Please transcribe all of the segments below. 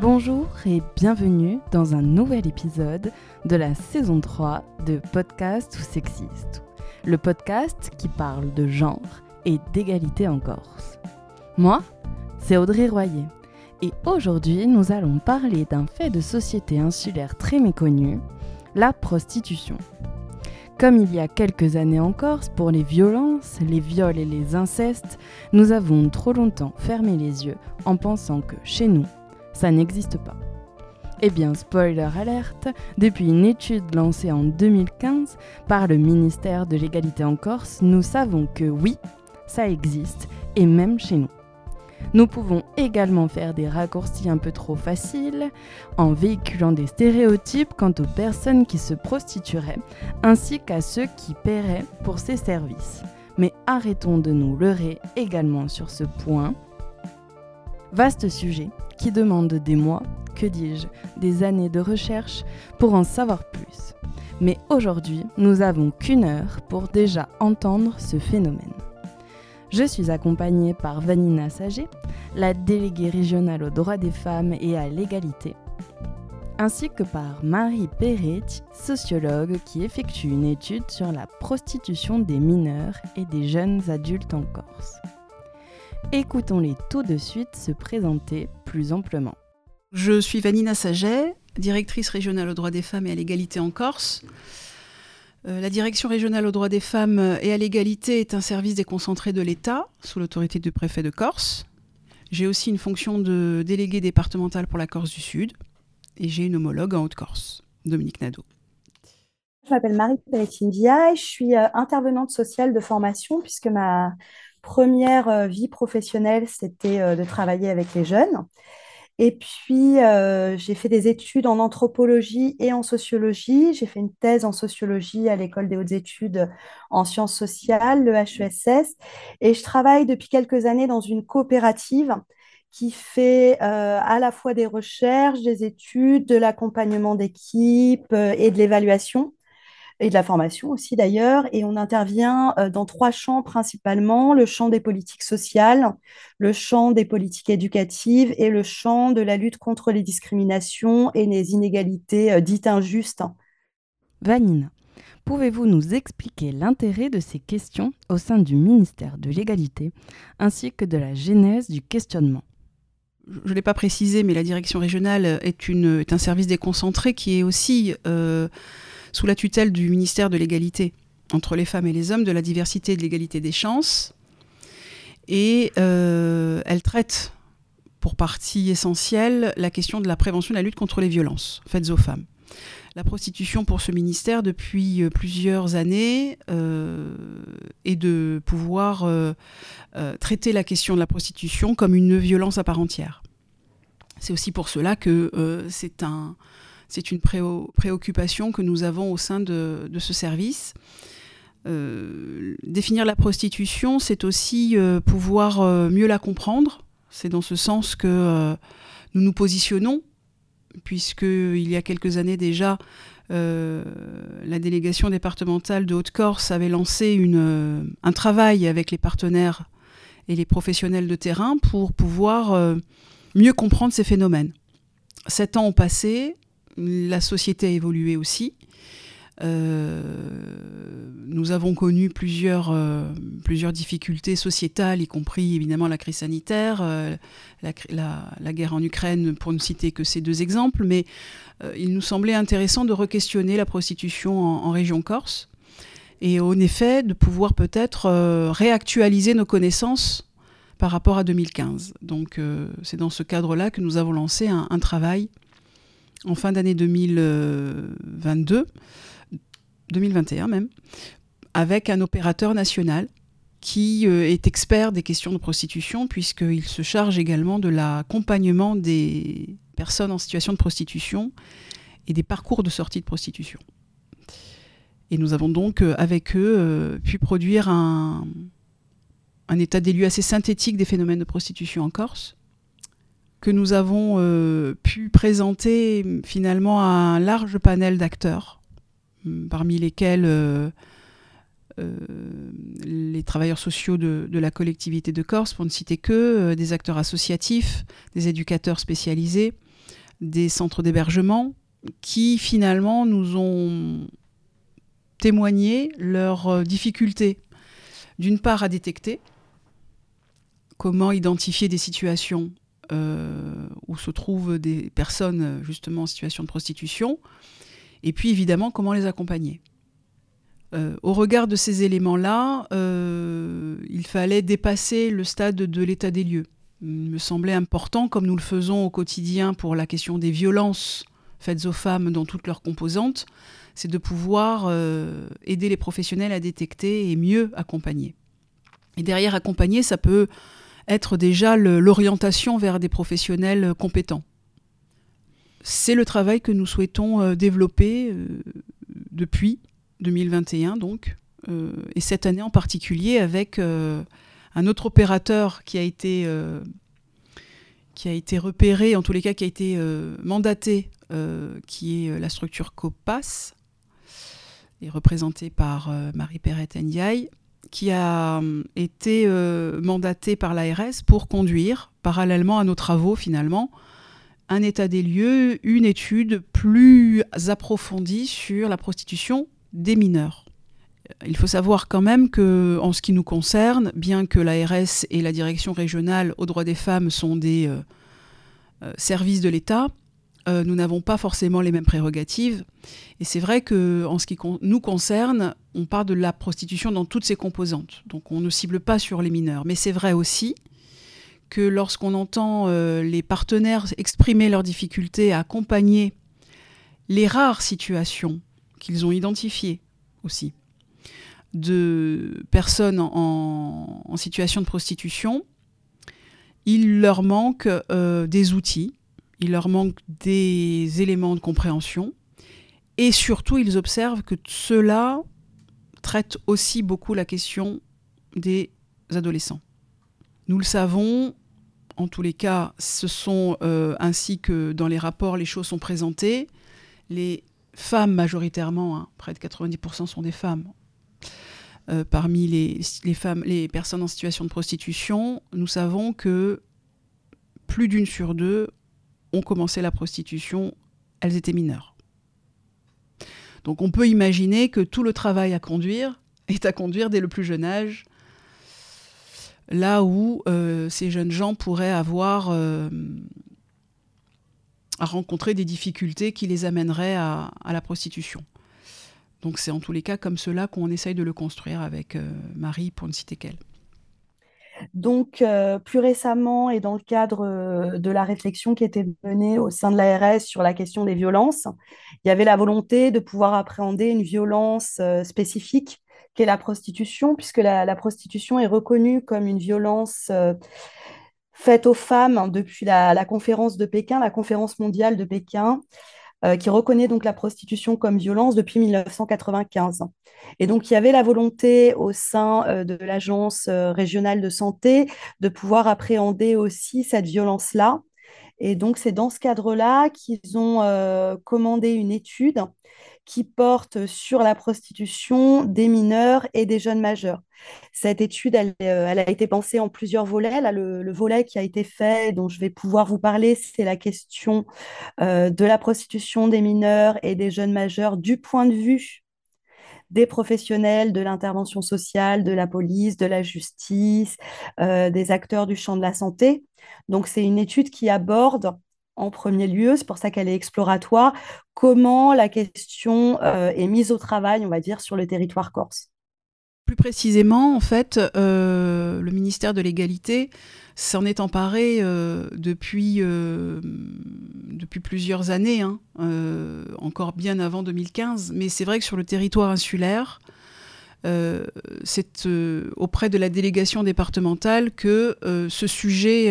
Bonjour et bienvenue dans un nouvel épisode de la saison 3 de Podcast ou Sexiste, le podcast qui parle de genre et d'égalité en Corse. Moi, c'est Audrey Royer et aujourd'hui nous allons parler d'un fait de société insulaire très méconnu, la prostitution. Comme il y a quelques années en Corse, pour les violences, les viols et les incestes, nous avons trop longtemps fermé les yeux en pensant que chez nous, ça n'existe pas. Eh bien, spoiler alerte, depuis une étude lancée en 2015 par le ministère de l'égalité en Corse, nous savons que oui, ça existe, et même chez nous. Nous pouvons également faire des raccourcis un peu trop faciles en véhiculant des stéréotypes quant aux personnes qui se prostitueraient ainsi qu'à ceux qui paieraient pour ces services. Mais arrêtons de nous leurrer également sur ce point. Vaste sujet qui demande des mois, que dis-je, des années de recherche pour en savoir plus. Mais aujourd'hui, nous avons qu'une heure pour déjà entendre ce phénomène. Je suis accompagnée par Vanina Sager, la déléguée régionale aux droits des femmes et à l'égalité, ainsi que par Marie Perret, sociologue qui effectue une étude sur la prostitution des mineurs et des jeunes adultes en Corse. Écoutons-les tout de suite se présenter plus amplement. Je suis Vanina Saget, directrice régionale aux droits des femmes et à l'égalité en Corse. Euh, la direction régionale aux droits des femmes et à l'égalité est un service déconcentré de l'État, sous l'autorité du préfet de Corse. J'ai aussi une fonction de déléguée départementale pour la Corse du Sud et j'ai une homologue en Haute-Corse, Dominique Nadeau. Je m'appelle Marie Pelletindia et je suis euh, intervenante sociale de formation puisque ma première euh, vie professionnelle, c'était de travailler avec les jeunes. Et puis, euh, j'ai fait des études en anthropologie et en sociologie. J'ai fait une thèse en sociologie à l'École des hautes études en sciences sociales, le HESS. Et je travaille depuis quelques années dans une coopérative qui fait euh, à la fois des recherches, des études, de l'accompagnement d'équipe euh, et de l'évaluation et de la formation aussi d'ailleurs. Et on intervient euh, dans trois champs principalement, le champ des politiques sociales, le champ des politiques éducatives et le champ de la lutte contre les discriminations et les inégalités euh, dites injustes. Vanine, pouvez-vous nous expliquer l'intérêt de ces questions au sein du ministère de l'égalité ainsi que de la genèse du questionnement? Je ne l'ai pas précisé, mais la direction régionale est, une, est un service déconcentré qui est aussi euh, sous la tutelle du ministère de l'égalité entre les femmes et les hommes, de la diversité et de l'égalité des chances. Et euh, elle traite pour partie essentielle la question de la prévention de la lutte contre les violences faites aux femmes. La prostitution pour ce ministère depuis euh, plusieurs années euh, est de pouvoir traiter la question de la prostitution comme une violence à part entière. C'est aussi pour cela que c'est un, c'est une préoccupation que nous avons au sein de, ce service. Euh, définir la prostitution, c'est aussi euh, pouvoir euh, mieux la comprendre. C'est dans ce sens que nous nous positionnons, puisqu'il y a quelques années déjà, la délégation départementale de Haute-Corse avait lancé un travail avec les partenaires et les professionnels de terrain pour pouvoir mieux comprendre ces phénomènes. Sept ans ont passé, la société a évolué aussi. Euh, nous avons connu plusieurs, euh, plusieurs difficultés sociétales, y compris évidemment la crise sanitaire, euh, la, guerre en Ukraine, pour ne citer que ces deux exemples, mais il nous semblait intéressant de re-questionner la prostitution en, région Corse et en effet de pouvoir peut-être réactualiser nos connaissances par rapport à 2015. Donc c'est dans ce cadre-là que nous avons lancé un travail en fin d'année 2022, 2021 même, avec un opérateur national qui euh, est expert des questions de prostitution, puisqu'il se charge également de l'accompagnement des personnes en situation de prostitution et des parcours de sortie de prostitution. Et nous avons donc, euh, avec eux, euh, pu produire un, un état des lieux assez synthétique des phénomènes de prostitution en Corse, que nous avons euh, pu présenter finalement à un large panel d'acteurs, hum, parmi lesquels euh, euh, les travailleurs sociaux de, la collectivité de Corse, pour ne citer que, des acteurs associatifs, des éducateurs spécialisés, des centres d'hébergement qui finalement nous ont témoigné leurs difficultés, d'une part à détecter, comment identifier des situations euh, où se trouvent des personnes justement en situation de prostitution, et puis évidemment comment les accompagner. Euh, au regard de ces éléments-là, euh, il fallait dépasser le stade de l'état des lieux. Il me semblait important, comme nous le faisons au quotidien pour la question des violences faites aux femmes dans toutes leurs composantes, c'est de pouvoir euh, aider les professionnels à détecter et mieux accompagner. Et derrière accompagner, ça peut être déjà l'orientation vers des professionnels compétents. C'est le travail que nous souhaitons développer depuis 2021 donc, euh, et cette année en particulier avec euh, un autre opérateur qui a été euh, qui a été repéré, en tous les cas qui a été mandaté, qui est la structure COPAS, et représentée par Marie Perrette Ndiaye, qui a été mandaté par l'ARS pour conduire, parallèlement à nos travaux finalement, un état des lieux, une étude plus approfondie sur la prostitution des mineurs. Il faut savoir quand même que, en ce qui nous concerne, bien que l'ARS et la direction régionale aux droits des femmes sont des euh, euh, services de l'État, euh, nous n'avons pas forcément les mêmes prérogatives. Et c'est vrai que, en ce qui nous concerne, on parle de la prostitution dans toutes ses composantes. Donc on ne cible pas sur les mineurs. Mais c'est vrai aussi que lorsqu'on entend les partenaires exprimer leurs difficultés à accompagner les rares situations qu'ils ont identifié aussi de personnes en, situation de prostitution, il leur manque euh, des outils, il leur manque des éléments de compréhension, et surtout ils observent que cela traite aussi beaucoup la question des adolescents. Nous le savons, en tous les cas, ce sont euh, ainsi que dans les rapports les choses sont présentées, les femmes majoritairement, hein. près de 90% sont des femmes. Euh, parmi les, femmes, les personnes en situation de prostitution, nous savons que plus d'une sur deux ont commencé la prostitution, elles étaient mineures. Donc on peut imaginer que tout le travail à conduire est à conduire dès le plus jeune âge, là où euh, ces jeunes gens pourraient avoir euh, à rencontrer des difficultés qui les amèneraient à, la prostitution. Donc c'est en tous les cas comme cela qu'on essaye de le construire avec euh, Marie, pour ne citer qu'elle. Donc, euh, plus récemment, et dans le cadre euh, de la réflexion qui était menée au sein de l'ARS sur la question des violences, il y avait la volonté de pouvoir appréhender une violence spécifique qu'est la prostitution, puisque la, la, prostitution est reconnue comme une violence faite aux femmes depuis la, conférence de Pékin, la conférence mondiale de Pékin, euh, qui reconnaît donc la prostitution comme violence depuis 1995. Et donc, il y avait la volonté au sein euh, de l'Agence euh, régionale de santé de pouvoir appréhender aussi cette violence-là. Et donc, c'est dans ce cadre-là qu'ils ont commandé une étude qui porte sur la prostitution des mineurs et des jeunes majeurs. Cette étude, elle, euh, a été pensée en plusieurs volets. le, volet qui a été fait, dont je vais pouvoir vous parler, c'est la question euh, de la prostitution des mineurs et des jeunes majeurs du point de vue des professionnels de l'intervention sociale, de la police, de la justice, euh, des acteurs du champ de la santé. Donc c'est une étude qui aborde en premier lieu, c'est pour ça qu'elle est exploratoire, comment la question euh, est mise au travail, on va dire, sur le territoire corse? Plus précisément, en fait, euh, le ministère de l'égalité s'en est emparé euh, depuis, depuis plusieurs années, hein, encore bien avant 2015, mais c'est vrai que sur le territoire insulaire, c'est auprès de la délégation départementale que ce sujet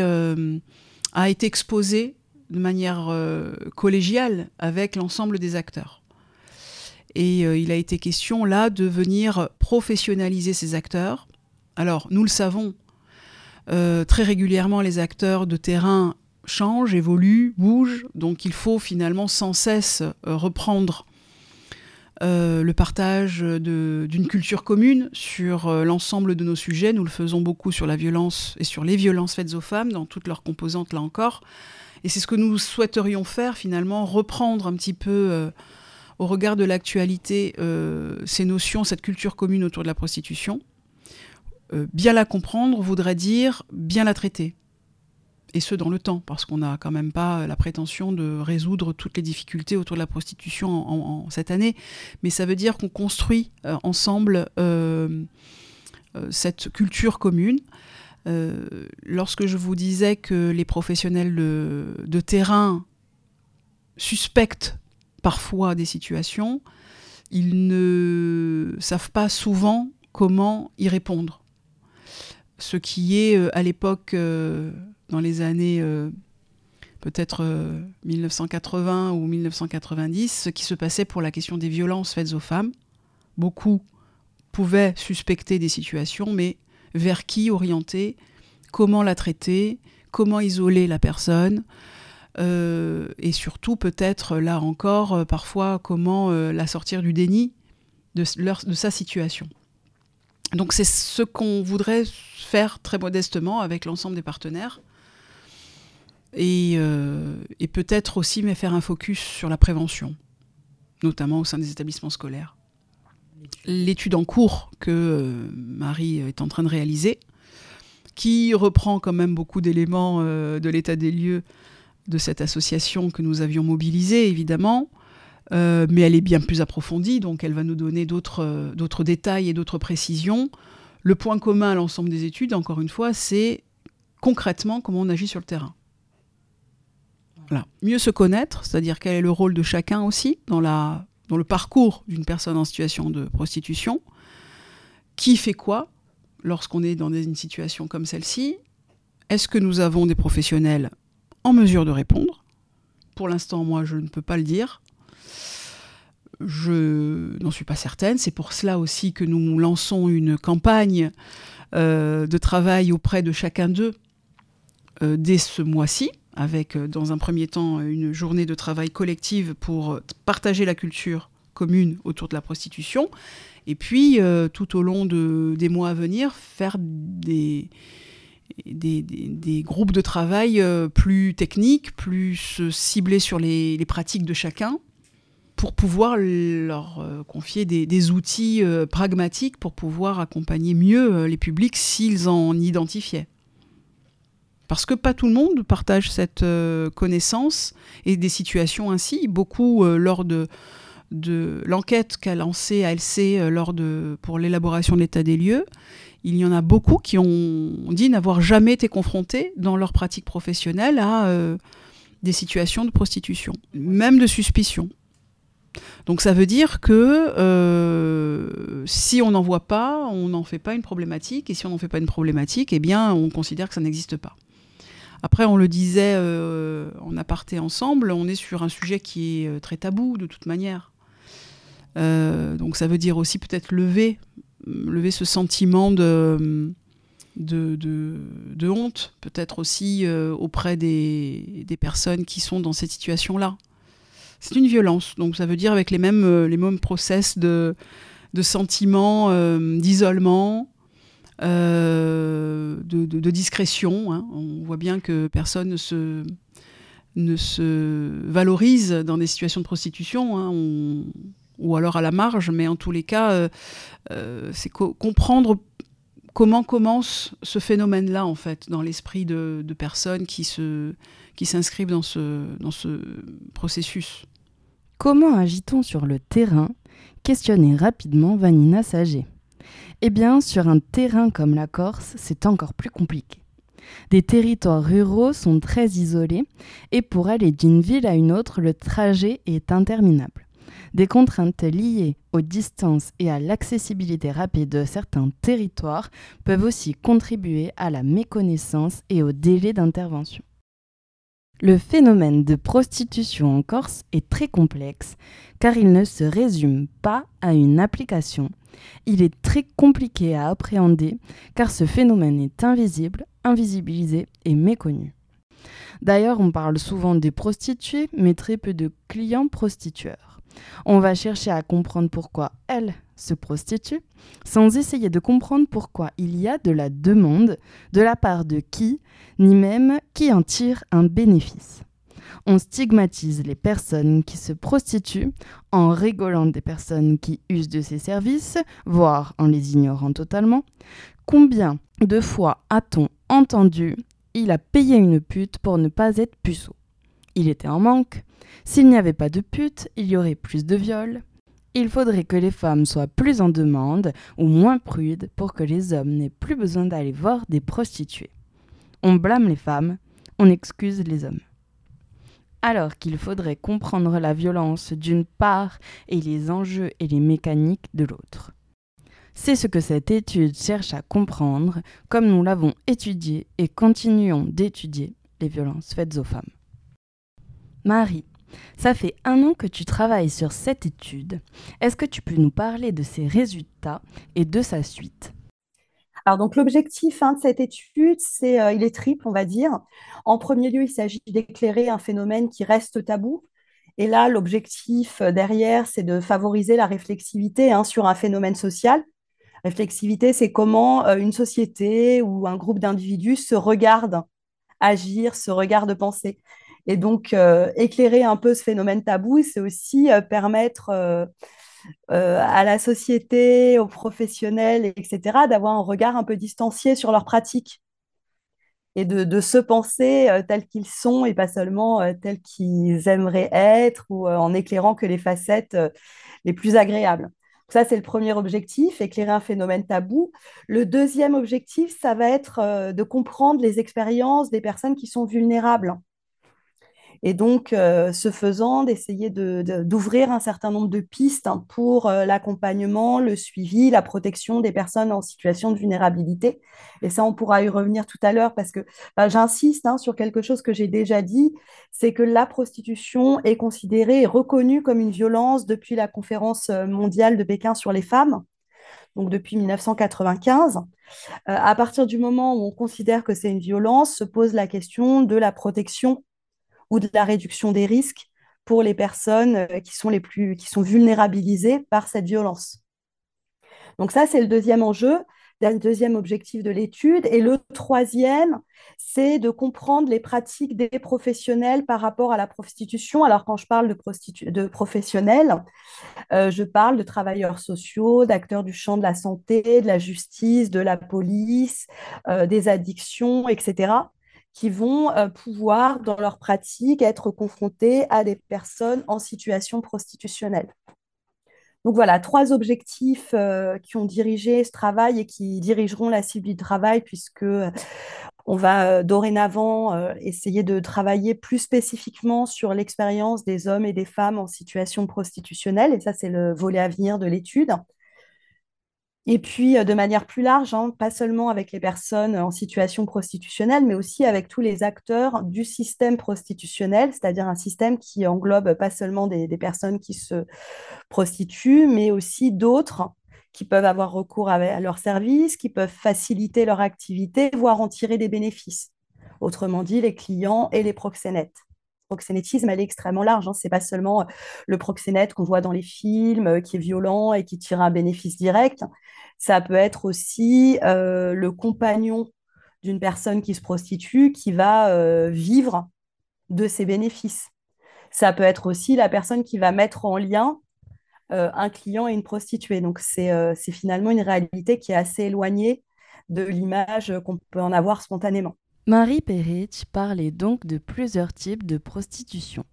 a été exposé de manière euh, collégiale avec l'ensemble des acteurs. Et euh, il a été question là de venir professionnaliser ces acteurs. Alors, nous le savons, euh, très régulièrement, les acteurs de terrain changent, évoluent, bougent, donc il faut finalement sans cesse reprendre le partage d'une culture commune sur l'ensemble de nos sujets. Nous le faisons beaucoup sur la violence et sur les violences faites aux femmes, dans toutes leurs composantes là encore. Et c'est ce que nous souhaiterions faire finalement, reprendre un petit peu euh, au regard de l'actualité euh, ces notions, cette culture commune autour de la prostitution. Euh, bien la comprendre voudrait dire bien la traiter. Et ce, dans le temps, parce qu'on n'a quand même pas la prétention de résoudre toutes les difficultés autour de la prostitution en, cette année. Mais ça veut dire qu'on construit ensemble cette culture commune euh, lorsque je vous disais que les professionnels de, terrain suspectent parfois des situations, ils ne savent pas souvent comment y répondre. Ce qui est euh, à l'époque, euh, dans les années peut-être 1980 ou 1990, ce qui se passait pour la question des violences faites aux femmes. Beaucoup pouvaient suspecter des situations, mais vers qui orienter, comment la traiter, comment isoler la personne, euh, et surtout peut-être là encore euh, parfois comment euh, la sortir du déni de, sa situation. Donc c'est ce qu'on voudrait faire très modestement avec l'ensemble des partenaires. Et, et peut-être aussi mais faire un focus sur la prévention, notamment au sein des établissements scolaires l'étude en cours que euh, Marie est en train de réaliser, qui reprend quand même beaucoup d'éléments euh, de l'état des lieux de cette association que nous avions mobilisée, évidemment, euh, mais elle est bien plus approfondie, donc elle va nous donner d'autres détails et d'autres précisions. Le point commun à l'ensemble des études, encore une fois, c'est concrètement comment on agit sur le terrain. Mieux se connaître, c'est-à-dire quel est le rôle de chacun aussi dans la dans le parcours d'une personne en situation de prostitution, qui fait quoi lorsqu'on est dans une situation comme celle-ci? Est-ce que nous avons des professionnels en mesure de répondre? Pour l'instant, moi, je ne peux pas le dire. Je n'en suis pas certaine. C'est pour cela aussi que nous lançons une campagne euh, de travail auprès de chacun d'eux euh, dès ce mois-ci, avec euh, dans un premier temps une journée de travail collective pour partager la culture commune autour de la prostitution, et puis euh, tout au long de, des mois à venir faire des, groupes de travail euh, plus techniques, plus ciblés sur les, pratiques de chacun, pour pouvoir leur confier des, outils pragmatiques pour pouvoir accompagner mieux les publics s'ils en identifiaient. Parce que pas tout le monde partage cette euh, connaissance et des situations ainsi. Beaucoup, euh, lors de, de l'enquête qu'a lancée ALC euh, lors de, pour l'élaboration de l'état des lieux, il y en a beaucoup qui ont dit n'avoir jamais été confrontés dans leur pratique professionnelle à des situations de prostitution, même de suspicion. Donc ça veut dire que si on n'en voit pas, on n'en fait pas une problématique, et si on n'en fait pas une problématique, eh bien on considère que ça n'existe pas. Après, on le disait euh, en aparté ensemble, on est sur un sujet qui est euh, très tabou de toute manière. Euh, donc ça veut dire aussi peut-être lever, lever ce sentiment de, de, honte, peut-être aussi auprès des, personnes qui sont dans cette situation-là. C'est une violence, donc ça veut dire avec les mêmes, les mêmes process de, de d'isolement, euh, de, discrétion. Hein. On voit bien que personne ne se, ne se valorise dans des situations de prostitution, hein. ou alors à la marge, mais en tous les cas, euh, euh, c'est comprendre comment commence ce phénomène-là, en fait, dans l'esprit de, personnes qui, qui s'inscrivent dans ce, dans ce processus. Comment agit-on sur le terrain? Questionnait rapidement Vanina Sager. Eh bien, sur un terrain comme la Corse, c'est encore plus compliqué. Des territoires ruraux sont très isolés et pour aller d'une ville à une autre, le trajet est interminable. Des contraintes liées aux distances et à l'accessibilité rapide de certains territoires peuvent aussi contribuer à la méconnaissance et au délai d'intervention. Le phénomène de prostitution en Corse est très complexe car il ne se résume pas à une application. Il est très compliqué à appréhender car ce phénomène est invisible, invisibilisé et méconnu. D'ailleurs, on parle souvent des prostituées, mais très peu de clients prostitueurs. On va chercher à comprendre pourquoi elles se prostituent, sans essayer de comprendre pourquoi il y a de la demande, de la part de qui, ni même qui en tire un bénéfice. On stigmatise les personnes qui se prostituent en rigolant des personnes qui usent de ces services, voire en les ignorant totalement. Combien de fois a-t-on entendu il a payé une pute pour ne pas être puceau Il était en manque. S'il n'y avait pas de pute, il y aurait plus de viols. Il faudrait que les femmes soient plus en demande ou moins prudes pour que les hommes n'aient plus besoin d'aller voir des prostituées. On blâme les femmes, on excuse les hommes alors qu'il faudrait comprendre la violence d'une part et les enjeux et les mécaniques de l'autre. C'est ce que cette étude cherche à comprendre, comme nous l'avons étudié et continuons d'étudier les violences faites aux femmes. Marie, ça fait un an que tu travailles sur cette étude. Est-ce que tu peux nous parler de ses résultats et de sa suite? Alors, donc, l'objectif hein, de cette étude, c'est, euh, il est triple, on va dire. En premier lieu, il s'agit d'éclairer un phénomène qui reste tabou. Et là, l'objectif euh, derrière, c'est de favoriser la réflexivité hein, sur un phénomène social. Réflexivité, c'est comment euh, une société ou un groupe d'individus se regarde agir, se regarde penser. Et donc, éclairer un peu ce phénomène tabou, c'est aussi permettre euh, à la société, aux professionnels, etc., d'avoir un regard un peu distancié sur leurs pratiques et de, se penser euh, tels qu'ils sont et pas seulement euh, tels qu'ils aimeraient être ou en éclairant que les facettes les plus agréables. Ça, c'est le premier objectif, éclairer un phénomène tabou. Le deuxième objectif, ça va être de comprendre les expériences des personnes qui sont vulnérables et donc, euh, ce faisant, d'essayer d'ouvrir un certain nombre de pistes hein, pour euh, l'accompagnement, le suivi, la protection des personnes en situation de vulnérabilité. Et ça, on pourra y revenir tout à l'heure parce que bah, j'insiste hein, sur quelque chose que j'ai déjà dit, c'est que la prostitution est considérée et reconnue comme une violence depuis la conférence euh, mondiale de Pékin sur les femmes donc depuis 1995. à partir du moment où on considère que c'est une violence, se pose la question de la protection ou de la réduction des risques pour les personnes euh, qui sont vulnérabilisées par cette violence. Donc ça, c'est le deuxième enjeu, le deuxième objectif de l'étude. Et le troisième, c'est de comprendre les pratiques des professionnels par rapport à la prostitution. Alors quand je parle de, de professionnels, euh, je parle de travailleurs sociaux, d'acteurs du champ de la santé, de la justice, de la police, euh, des addictions, etc qui vont euh, pouvoir, dans leur pratique, être confrontés à des personnes en situation prostitutionnelle. Donc voilà, trois objectifs euh, qui ont dirigé ce travail et qui dirigeront la cible du travail, puisque euh, on va dorénavant essayer de travailler plus spécifiquement sur l'expérience des hommes et des femmes en situation prostitutionnelle, et ça c'est le volet à venir de l'étude. Et puis, euh, de manière plus large, hein, pas seulement avec les personnes en situation prostitutionnelle, mais aussi avec tous les acteurs du système prostitutionnel, c'est-à-dire un système qui englobe pas seulement des, personnes qui se prostituent, mais aussi d'autres qui peuvent avoir recours à, leurs services, qui peuvent faciliter leur activité, voire en tirer des bénéfices. Autrement dit, les clients et les proxénètes proxénétisme, elle est extrêmement large. Hein. Ce n'est pas seulement le proxénète qu'on voit dans les films, euh, qui est violent et qui tire un bénéfice direct. Ça peut être aussi euh, le compagnon d'une personne qui se prostitue qui va euh, vivre de ses bénéfices. Ça peut être aussi la personne qui va mettre en lien un client et une prostituée. Donc c'est finalement une réalité qui est assez éloignée de l'image qu'on peut en avoir spontanément. Marie Perrich parlait donc de plusieurs types de prostitution.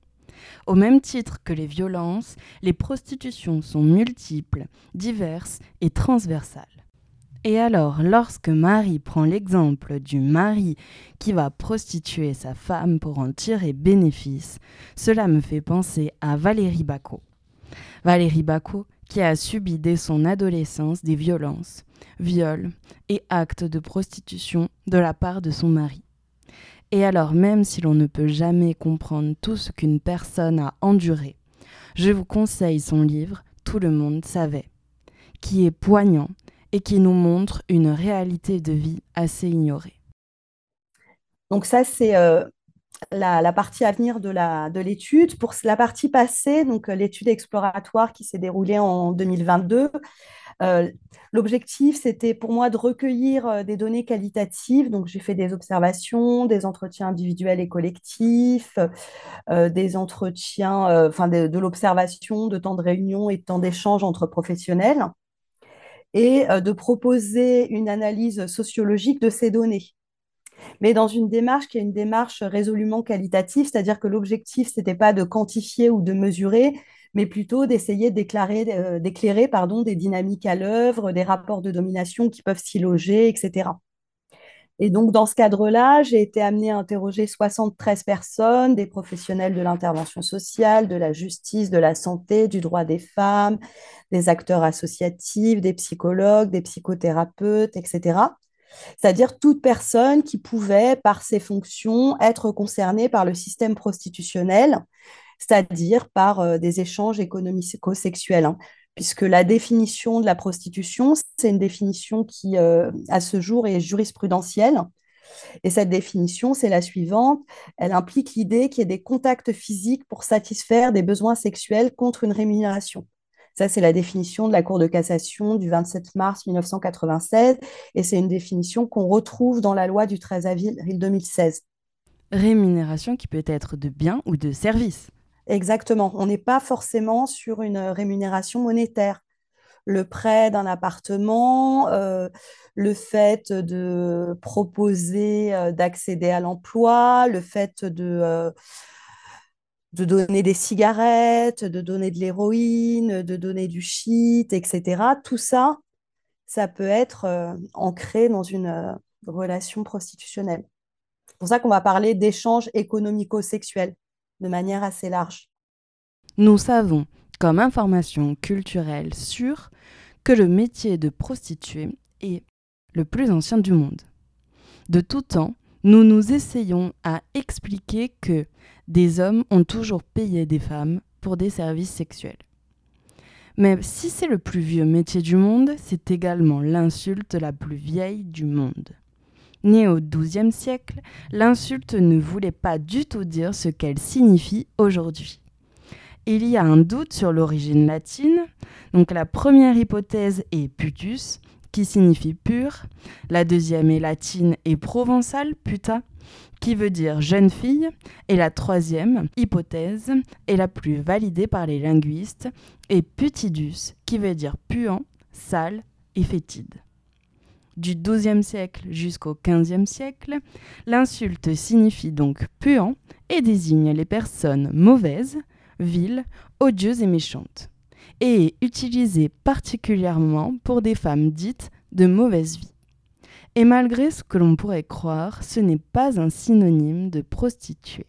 Au même titre que les violences, les prostitutions sont multiples, diverses et transversales. Et alors, lorsque Marie prend l'exemple du mari qui va prostituer sa femme pour en tirer bénéfice, cela me fait penser à Valérie Bacot. Valérie Bacot qui a subi dès son adolescence des violences, viols et actes de prostitution de la part de son mari. Et alors même si l'on ne peut jamais comprendre tout ce qu'une personne a enduré, je vous conseille son livre Tout le monde savait, qui est poignant et qui nous montre une réalité de vie assez ignorée. Donc ça, c'est euh, la, partie à venir de l'étude. Pour la partie passée, donc euh, l'étude exploratoire qui s'est déroulée en 2022, L'objectif, c'était pour moi de recueillir des données qualitatives. Donc, j'ai fait des observations, des entretiens individuels et collectifs, des entretiens, enfin de, de l'observation, de temps de réunion et de temps d'échange entre professionnels, et de proposer une analyse sociologique de ces données mais dans une démarche qui est une démarche résolument qualitative, c'est-à-dire que l'objectif, ce n'était pas de quantifier ou de mesurer, mais plutôt d'essayer euh, d'éclairer pardon, des dynamiques à l'œuvre, des rapports de domination qui peuvent s'y loger, etc. Et donc, dans ce cadre-là, j'ai été amenée à interroger 73 personnes, des professionnels de l'intervention sociale, de la justice, de la santé, du droit des femmes, des acteurs associatifs, des psychologues, des psychothérapeutes, etc c'est-à-dire toute personne qui pouvait, par ses fonctions, être concernée par le système prostitutionnel, c'est-à-dire par euh, des échanges économico-sexuels. Hein. puisque la définition de la prostitution, c'est une définition qui, euh, à ce jour, est jurisprudentielle. Et cette définition, c'est la suivante. Elle implique l'idée qu'il y ait des contacts physiques pour satisfaire des besoins sexuels contre une rémunération. Ça, c'est la définition de la Cour de cassation du 27 mars 1996 et c'est une définition qu'on retrouve dans la loi du 13 avril 2016. Rémunération qui peut être de biens ou de services. Exactement. On n'est pas forcément sur une rémunération monétaire. Le prêt d'un appartement, euh, le fait de proposer euh, d'accéder à l'emploi, le fait de... Euh, de donner des cigarettes, de donner de l'héroïne, de donner du shit, etc. Tout ça, ça peut être euh, ancré dans une euh, relation prostitutionnelle. C'est pour ça qu'on va parler d'échanges économico-sexuels de manière assez large. Nous savons, comme information culturelle sûre, que le métier de prostituée est le plus ancien du monde. De tout temps, nous nous essayons à expliquer que des hommes ont toujours payé des femmes pour des services sexuels. Mais si c'est le plus vieux métier du monde, c'est également l'insulte la plus vieille du monde. Née au XIIe siècle, l'insulte ne voulait pas du tout dire ce qu'elle signifie aujourd'hui. Il y a un doute sur l'origine latine, donc la première hypothèse est putus, qui signifie pur, la deuxième est latine et provençale, puta, qui veut dire jeune fille, et la troisième hypothèse est la plus validée par les linguistes, et putidus, qui veut dire puant, sale et fétide. Du XIIe siècle jusqu'au XVe siècle, l'insulte signifie donc puant et désigne les personnes mauvaises, viles, odieuses et méchantes, et est utilisée particulièrement pour des femmes dites de mauvaise vie. Et malgré ce que l'on pourrait croire, ce n'est pas un synonyme de prostituée.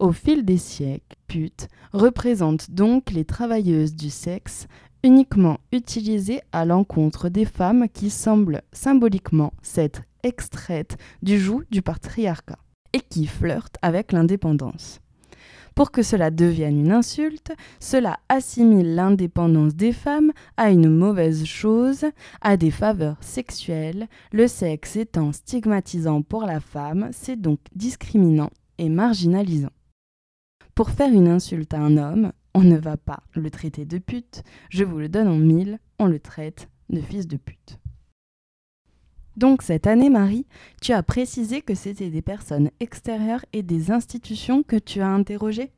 Au fil des siècles, pute représente donc les travailleuses du sexe uniquement utilisées à l'encontre des femmes qui semblent symboliquement s'être extraites du joug du patriarcat et qui flirtent avec l'indépendance. Pour que cela devienne une insulte, cela assimile l'indépendance des femmes à une mauvaise chose, à des faveurs sexuelles, le sexe étant stigmatisant pour la femme, c'est donc discriminant et marginalisant. Pour faire une insulte à un homme, on ne va pas le traiter de pute, je vous le donne en mille, on le traite de fils de pute. Donc cette année, Marie, tu as précisé que c'était des personnes extérieures et des institutions que tu as interrogées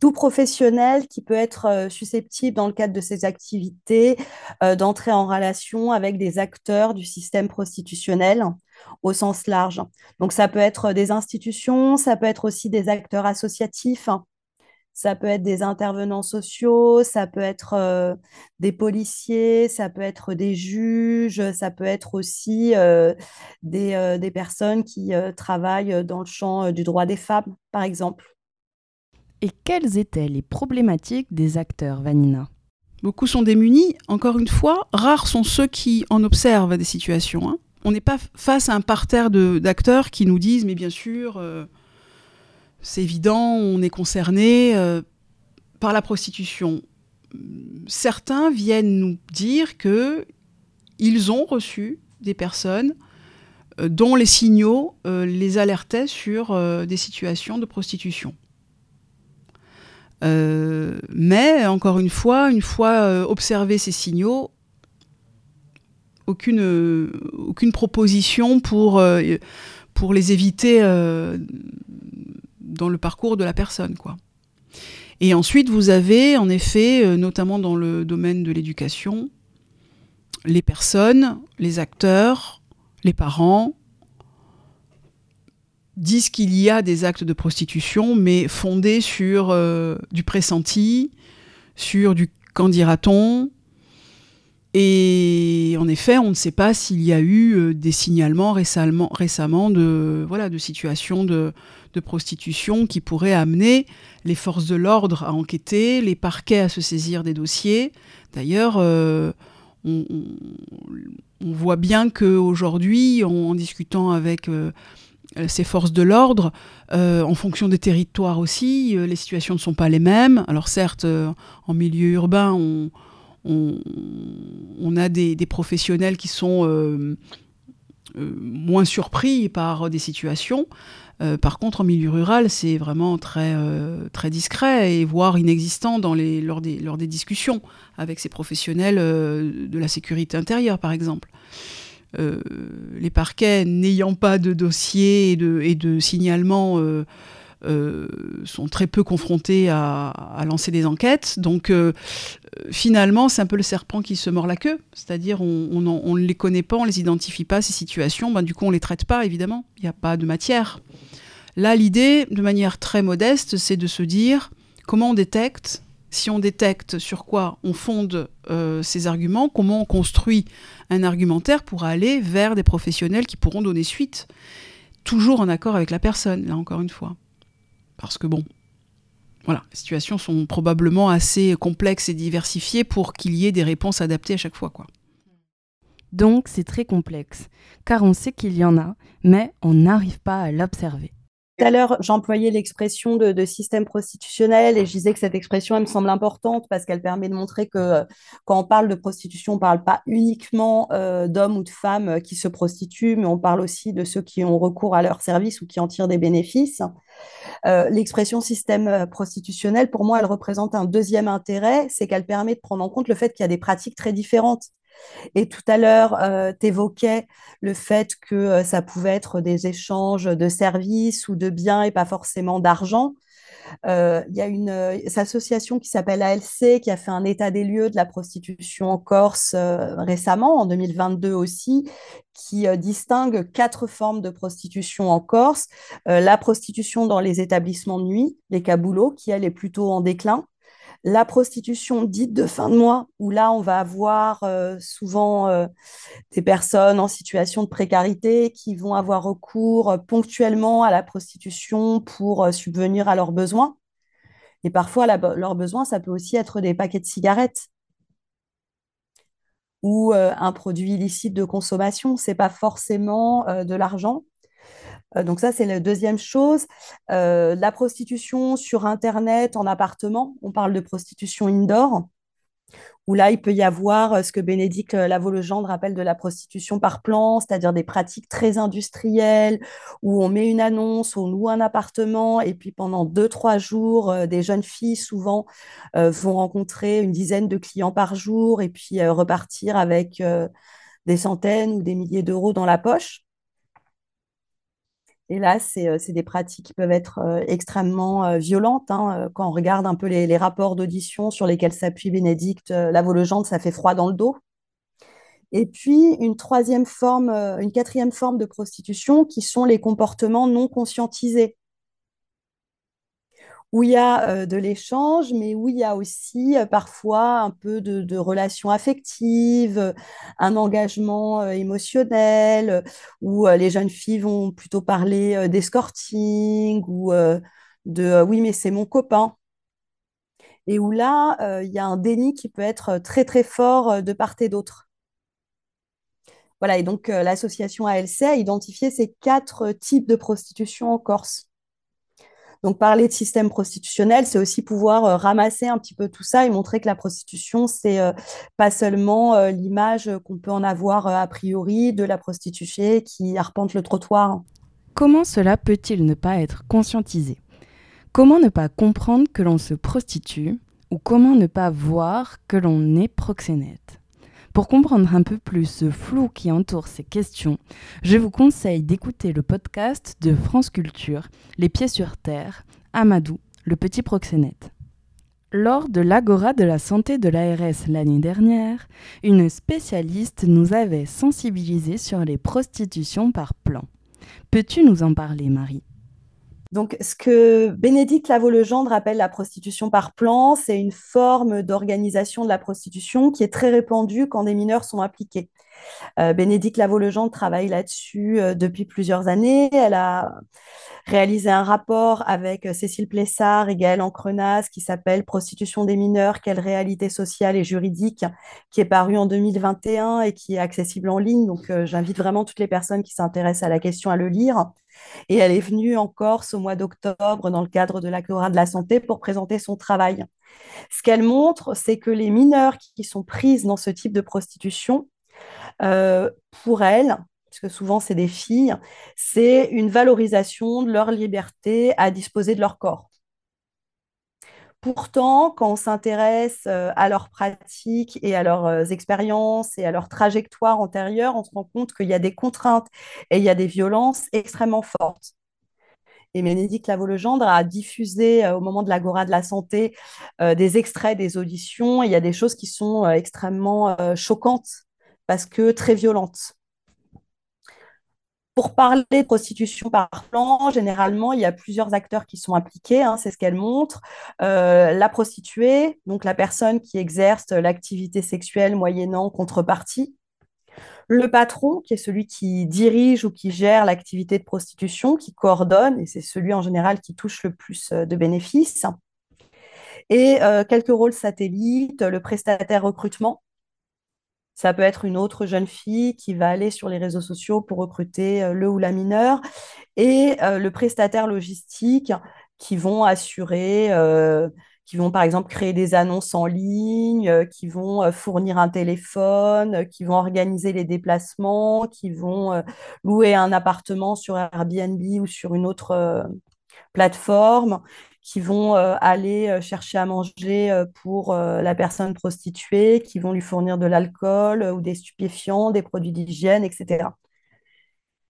tout professionnel qui peut être euh, susceptible, dans le cadre de ses activités, euh, d'entrer en relation avec des acteurs du système prostitutionnel au sens large. Donc ça peut être des institutions, ça peut être aussi des acteurs associatifs, ça peut être des intervenants sociaux, ça peut être euh, des policiers, ça peut être des juges, ça peut être aussi euh, des, euh, des, personnes qui travaillent dans le champ du droit des femmes, par exemple. Et quelles étaient les problématiques des acteurs, Vanina? Beaucoup sont démunis. Encore une fois, rares sont ceux qui en observent des situations. Hein. On n'est pas face à un parterre d'acteurs qui nous disent, mais bien sûr c'est évident, on est concerné euh, par la prostitution. Certains viennent nous dire que ils ont reçu des personnes euh, dont les signaux euh, les alertaient sur des situations de prostitution. mais encore une fois, une fois observés ces signaux, aucune, proposition pour les éviter dans le parcours de la personne. Quoi. Et ensuite, vous avez, en effet, notamment dans le domaine de l'éducation, les personnes, les acteurs, les parents, disent qu'il y a des actes de prostitution, mais fondés sur euh, du pressenti, sur du qu'en dira-t-on. Et en effet, on ne sait pas s'il y a eu euh, des signalements récemment, récemment de, voilà, de situations de, prostitution qui pourraient amener les forces de l'ordre à enquêter, les parquets à se saisir des dossiers. D'ailleurs, euh, on, voit bien qu'aujourd'hui, en, en discutant avec euh, ces forces de l'ordre, euh, en fonction des territoires aussi, les situations ne sont pas les mêmes. Alors certes, en milieu urbain, on, a des, professionnels qui sont moins surpris par des situations. par contre, en milieu rural, c'est vraiment très, très discret et voire inexistant dans les, lors, des, lors des discussions avec ces professionnels de la sécurité intérieure, par exemple. Euh, les parquets n'ayant pas de dossier et de, et de signalement euh, euh, sont très peu confrontés à, lancer des enquêtes. Donc finalement, c'est un peu le serpent qui se mord la queue. C'est-à-dire on ne les connaît pas, on ne les identifie pas, ces situations. Ben, du coup, on ne les traite pas, évidemment. Il n'y a pas de matière. Là, l'idée, de manière très modeste, c'est de se dire comment on détecte si on détecte sur quoi on fonde euh, arguments, comment on construit un argumentaire pour aller vers des professionnels qui pourront donner suite, toujours en accord avec la personne, là encore une fois. Parce que bon, voilà, les situations sont probablement assez complexes et diversifiées pour qu'il y ait des réponses adaptées à chaque fois, quoi. Donc c'est très complexe, car on sait qu'il y en a, mais on n'arrive pas à l'observer. Tout à l'heure, j'employais l'expression de, système prostitutionnel et je disais que cette expression, elle me semble importante parce qu'elle permet de montrer que euh, quand on parle de prostitution, on ne parle pas uniquement euh, d'hommes ou de femmes euh, qui se prostituent, mais on parle aussi de ceux qui ont recours à leurs services ou qui en tirent des bénéfices. l'expression système prostitutionnel, pour moi, elle représente un deuxième intérêt, c'est qu'elle permet de prendre en compte le fait qu'il y a des pratiques très différentes. Et tout à l'heure, euh, tu évoquais le fait que euh, ça pouvait être des échanges de services ou de biens et pas forcément d'argent. Euh, il y a une, association qui s'appelle ALC qui a fait un état des lieux de la prostitution en Corse récemment, en 2022 aussi, qui distingue quatre formes de prostitution en Corse. la prostitution dans les établissements de nuit, les caboulots, qui elle est plutôt en déclin la prostitution dite de fin de mois, où là, on va avoir euh, souvent euh, des personnes en situation de précarité qui vont avoir recours euh, ponctuellement à la prostitution pour subvenir à leurs besoins. Et parfois, leurs besoins, ça peut aussi être des paquets de cigarettes ou un produit illicite de consommation. Ce n'est pas forcément de l'argent. Euh, donc ça, c'est la deuxième chose. Euh, la prostitution sur Internet, en appartement, on parle de prostitution indoor, où là, il peut y avoir euh, ce que Bénédicte Lavaux-Legendre appelle de la prostitution par plan, c'est-à-dire des pratiques très industrielles, où on met une annonce, on loue un appartement, et puis pendant deux, trois jours, des jeunes filles, souvent, vont rencontrer une dizaine de clients par jour, et puis repartir avec des centaines ou des milliers d'euros dans la poche. Et là, c'est euh, des pratiques qui peuvent être euh, extrêmement euh, violentes. Hein, quand on regarde un peu les, rapports d'audition sur lesquels s'appuie Bénédicte Lavaux-Legendre, ça fait froid dans le dos. Et puis, une troisième forme, une quatrième forme de prostitution qui sont les comportements non conscientisés où il y a euh, de l'échange, mais où il y a aussi euh, parfois un peu de, relations affectives, un engagement euh, émotionnel, où les jeunes filles vont plutôt parler d'escorting ou de oui, mais c'est mon copain. Et où là, il y a un déni qui peut être très très fort de part et d'autre. Voilà, et donc l'association ALC a identifié ces quatre types de prostitution en Corse. Donc parler de système prostitutionnel, c'est aussi pouvoir euh, ramasser un petit peu tout ça et montrer que la prostitution, c'est euh, pas seulement euh, l'image qu'on peut en avoir a priori de la prostituée qui arpente le trottoir. Comment cela peut-il ne pas être conscientisé? Comment ne pas comprendre que l'on se prostitue ou comment ne pas voir que l'on est proxénète? Pour comprendre un peu plus ce flou qui entoure ces questions, je vous conseille d'écouter le podcast de France Culture, Les Pieds sur Terre, Amadou, le petit proxénète. Lors de l'Agora de la santé de l'ARS l'année dernière, une spécialiste nous avait sensibilisés sur les prostitutions par plan. Peux-tu nous en parler, Marie? Donc, ce que Bénédicte Lavaux-Legendre appelle la prostitution par plan, c'est une forme d'organisation de la prostitution qui est très répandue quand des mineurs sont impliqués. Euh, Bénédicte Lavaux-Legendre travaille là-dessus euh, depuis plusieurs années. Elle a réalisé un rapport avec euh, Cécile Plessard et Gaëlle Encrenas qui s'appelle Prostitution des mineurs, quelle réalité sociale et juridique, qui est paru en 2021 et qui est accessible en ligne. Donc, j'invite vraiment toutes les personnes qui s'intéressent à la question à le lire. Et elle est venue en Corse au mois d'octobre dans le cadre de l'Actora de la santé pour présenter son travail. Ce qu'elle montre, c'est que les mineurs qui sont prises dans ce type de prostitution euh, pour elles, puisque souvent c'est des filles, c'est une valorisation de leur liberté à disposer de leur corps. Pourtant, quand on s'intéresse euh, à leurs pratiques et à leurs euh, expériences et à leur trajectoire antérieure, on se rend compte qu'il y a des contraintes et il y a des violences extrêmement fortes. Et Bénédicte Lavaux-Legendre a diffusé au moment de l'Agora de la santé des extraits des auditions. il y a des choses qui sont extrêmement choquantes parce que très violente. Pour parler prostitution par plan, généralement, il y a plusieurs acteurs qui sont impliqués, hein, c'est ce qu'elle montre. Euh, la prostituée, donc la personne qui exerce l'activité sexuelle moyennant contrepartie. Le patron, qui est celui qui dirige ou qui gère l'activité de prostitution, qui coordonne, et c'est celui en général qui touche le plus euh, de bénéfices. Et euh, quelques rôles satellites, le prestataire recrutement, ça peut être une autre jeune fille qui va aller sur les réseaux sociaux pour recruter euh, le ou la mineure et euh, le prestataire logistique qui vont assurer, euh, qui vont par exemple créer des annonces en ligne, qui vont fournir un téléphone, qui vont organiser les déplacements, qui vont louer un appartement sur Airbnb ou sur une autre plateforme qui vont euh, aller euh, chercher à manger euh, pour la personne prostituée, qui vont lui fournir de l'alcool ou des stupéfiants, des produits d'hygiène, etc.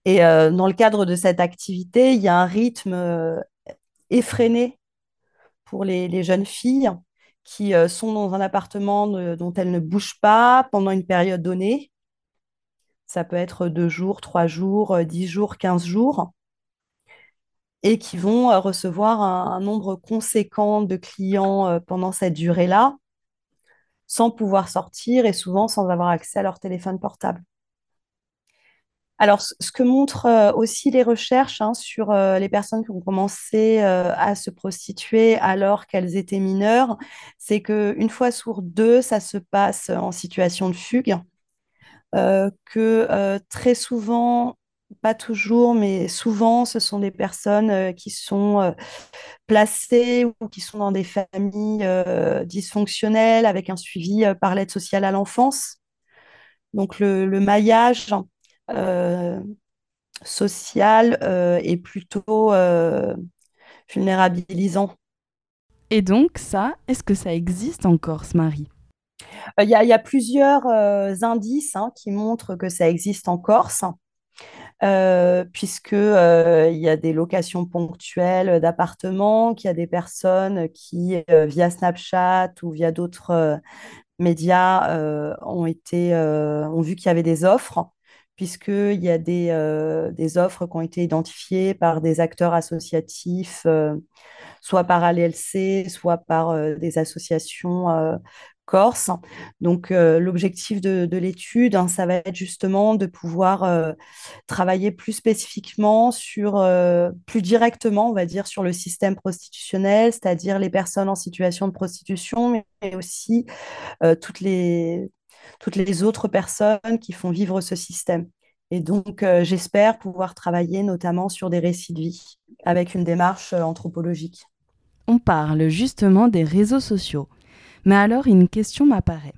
Et dans le cadre de cette activité, il y a un rythme effréné pour les, jeunes filles qui sont dans un appartement dont elles ne bougent pas pendant une période donnée. Ça peut être deux jours, trois jours, dix jours, quinze jours et qui vont euh, recevoir un, nombre conséquent de clients euh, pendant cette durée-là, sans pouvoir sortir et souvent sans avoir accès à leur téléphone portable. Alors, ce que montrent euh, aussi les recherches hein, sur les personnes qui ont commencé à se prostituer alors qu'elles étaient mineures, c'est qu'une fois sur deux, ça se passe en situation de fugue, que très souvent, pas toujours, mais souvent, ce sont des personnes euh, qui sont euh, placées ou qui sont dans des familles euh, dysfonctionnelles avec un suivi par l'aide sociale à l'enfance. Donc le, maillage social est plutôt vulnérabilisant. Et donc ça, est-ce que ça existe encore, ce Marie Il y, a plusieurs indices hein, qui montrent que ça existe en Corse. Euh, puisque euh, il y a des locations ponctuelles d'appartements, qu'il y a des personnes qui, euh, via Snapchat ou via d'autres médias, ont été, ont vu qu'il y avait des offres, puisqu'il y a des, des offres qui ont été identifiées par des acteurs associatifs, soit par LLC, soit par des associations Corse. Donc, euh, l'objectif de, l'étude, hein, ça va être justement de pouvoir euh, travailler plus spécifiquement sur, euh, plus directement, on va dire, sur le système prostitutionnel, c'est-à-dire les personnes en situation de prostitution, mais aussi toutes, les, toutes les autres personnes qui font vivre ce système. Et donc, j'espère pouvoir travailler notamment sur des récits de vie avec une démarche anthropologique. On parle justement des réseaux sociaux. Mais alors une question m'apparaît.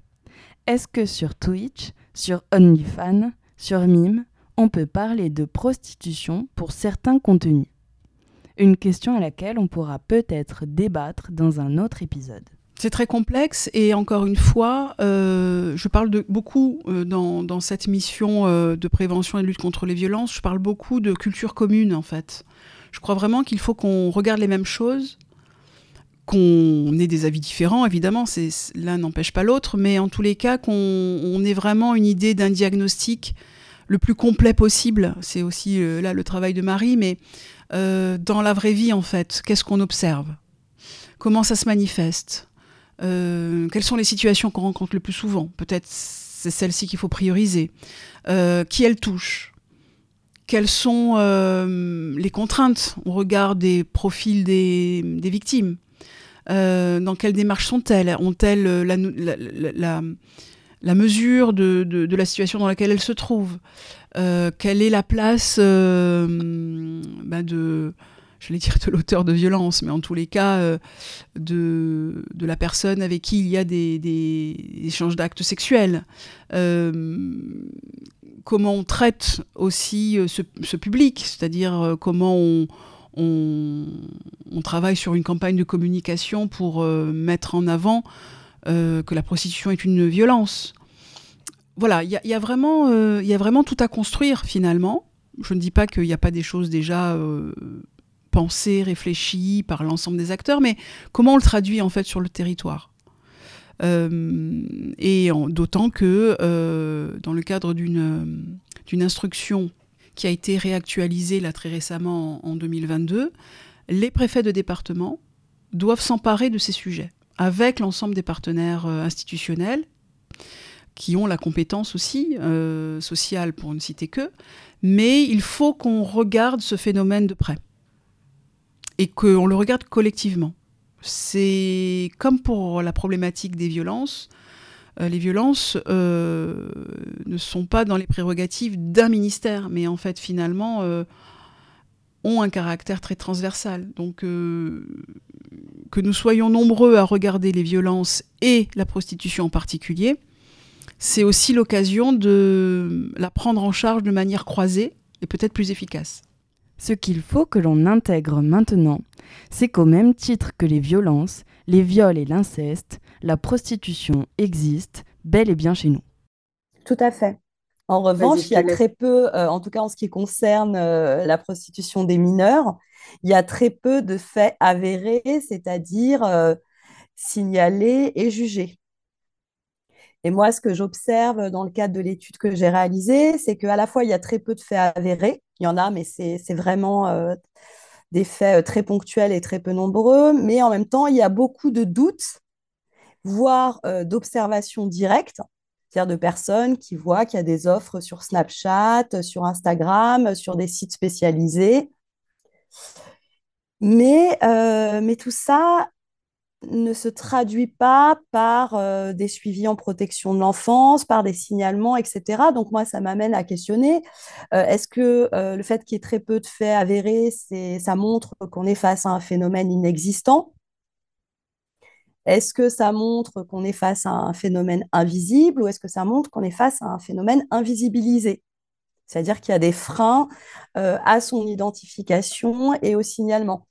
Est-ce que sur Twitch, sur OnlyFans, sur Mime, on peut parler de prostitution pour certains contenus? Une question à laquelle on pourra peut-être débattre dans un autre épisode. C'est très complexe et encore une fois, euh, je parle de, beaucoup euh, dans, cette mission euh, de prévention et de lutte contre les violences, je parle beaucoup de culture commune en fait. Je crois vraiment qu'il faut qu'on regarde les mêmes choses, qu'on ait des avis différents, évidemment, l'un n'empêche pas l'autre, mais en tous les cas qu'on ait vraiment une idée d'un diagnostic le plus complet possible. C'est aussi là le travail de Marie, mais dans la vraie vie en fait, qu'est-ce qu'on observe? Comment ça se manifeste? Euh, quelles sont les situations qu'on rencontre le plus souvent? Peut-être c'est celle-ci qu'il faut prioriser. Euh, qui elles touchent Quelles sont euh, les contraintes au regard des profils des, victimes? Dans quelle démarche sont-elles? Ont-elles la, la, mesure de, la situation dans laquelle elles se trouvent? Quelle est la place bah, de dire de l'auteur de violence, mais en tous les cas euh, de, la personne avec qui il y a des, échanges d'actes sexuels? Euh, comment on traite aussi euh, ce, ce public, c'est-à-dire comment on, on, travaille sur une campagne de communication pour mettre en avant que la prostitution est une violence. Voilà, il y, y, a vraiment, il y a vraiment tout à construire finalement. Je ne dis pas qu'il n'y a pas des choses déjà pensé, réfléchi par l'ensemble des acteurs, mais comment on le traduit en fait sur le territoire euh, et d'autant que euh, dans le cadre d'une instruction qui a été réactualisée là très récemment en, 2022, les préfets de département doivent s'emparer de ces sujets avec l'ensemble des partenaires euh, institutionnels qui ont la compétence aussi sociale pour ne citer que, mais il faut qu'on regarde ce phénomène de près et qu'on le regarde collectivement. C'est comme pour la problématique des violences. Euh, les violences euh, ne sont pas dans les prérogatives d'un ministère, mais en fait finalement euh, ont un caractère très transversal. Donc que nous soyons nombreux à regarder les violences et la prostitution en particulier, c'est aussi l'occasion de la prendre en charge de manière croisée et peut-être plus efficace. Ce qu'il faut que l'on intègre maintenant, c'est qu'au même titre que les violences, les viols et l'inceste, la prostitution existe bel et bien chez nous. Tout à fait. En revanche, il y a très peu, euh, en tout cas en ce qui concerne euh, la prostitution des mineurs, il y a très peu de faits avérés, c'est-à-dire euh, signalés et jugés. Et moi, ce que j'observe dans le cadre de l'étude que j'ai réalisée, c'est qu'à la fois, il y a très peu de faits avérés. Il y en a, mais c'est vraiment euh, des faits euh, très ponctuels et très peu nombreux. Mais en même temps, il y a beaucoup de doutes, voire euh, d'observations directes, c'est-à-dire de personnes qui voient qu'il y a des offres sur Snapchat, sur Instagram, sur des sites spécialisés. Mais, mais tout ça, ne se traduit pas par euh, des suivis en protection de l'enfance, par des signalements, etc. Donc moi, ça m'amène à questionner, euh, est-ce que euh, le fait qu'il y ait très peu de faits avérés, ça montre qu'on est face à un phénomène inexistant? Est-ce que ça montre qu'on est face à un phénomène invisible ou est-ce que ça montre qu'on est face à un phénomène invisibilisé? C'est-à-dire qu'il y a des freins à son identification et au signalement.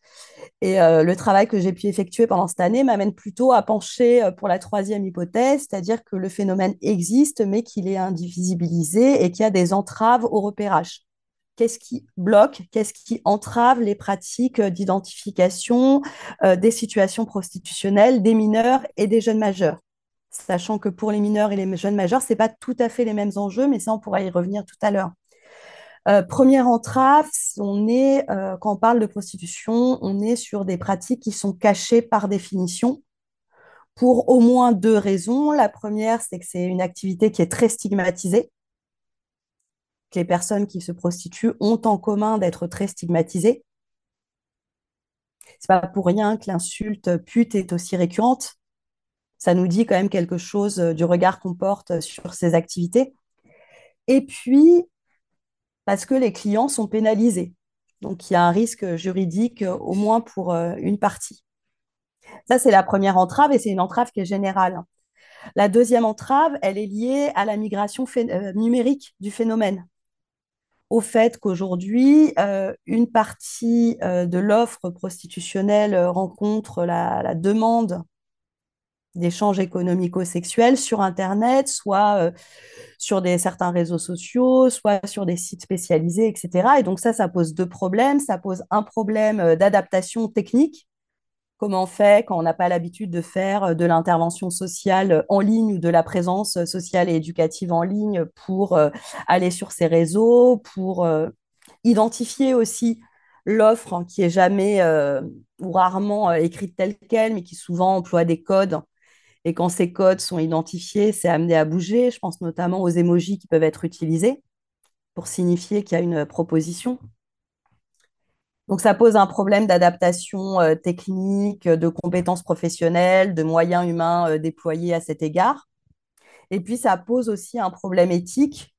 Et euh, le travail que j'ai pu effectuer pendant cette année m'amène plutôt à pencher euh, pour la troisième hypothèse, c'est-à-dire que le phénomène existe, mais qu'il est indivisibilisé et qu'il y a des entraves au repérage. Qu'est-ce qui bloque, qu'est-ce qui entrave les pratiques d'identification euh, des situations prostitutionnelles des mineurs et des jeunes majeurs? Sachant que pour les mineurs et les jeunes majeurs, ce n'est pas tout à fait les mêmes enjeux, mais ça, on pourra y revenir tout à l'heure. Euh, première entrave, on est, euh, quand on parle de prostitution, on est sur des pratiques qui sont cachées par définition pour au moins deux raisons. La première, c'est que c'est une activité qui est très stigmatisée. Les personnes qui se prostituent ont en commun d'être très stigmatisées. C'est pas pour rien que l'insulte pute est aussi récurrente. Ça nous dit quand même quelque chose du regard qu'on porte sur ces activités. Et puis, parce que les clients sont pénalisés. Donc, il y a un risque juridique euh, au moins pour euh, une partie. Ça, c'est la première entrave et c'est une entrave qui est générale. La deuxième entrave, elle est liée à la migration euh, numérique du phénomène. Au fait qu'aujourd'hui, une partie de l'offre prostitutionnelle rencontre la, demande d'échanges économico-sexuels sur Internet, soit sur des, certains réseaux sociaux, soit sur des sites spécialisés, etc. Et donc ça, ça pose deux problèmes. Ça pose un problème d'adaptation technique. Comment on fait quand on n'a pas l'habitude de faire de l'intervention sociale en ligne ou de la présence sociale et éducative en ligne pour aller sur ces réseaux, pour identifier aussi l'offre qui est jamais ou rarement écrite telle qu'elle, mais qui souvent emploie des codes et quand ces codes sont identifiés, c'est amené à bouger. Je pense notamment aux émojis qui peuvent être utilisés pour signifier qu'il y a une proposition. Donc ça pose un problème d'adaptation euh, technique, de compétences professionnelles, de moyens humains euh, déployés à cet égard. Et puis ça pose aussi un problème éthique,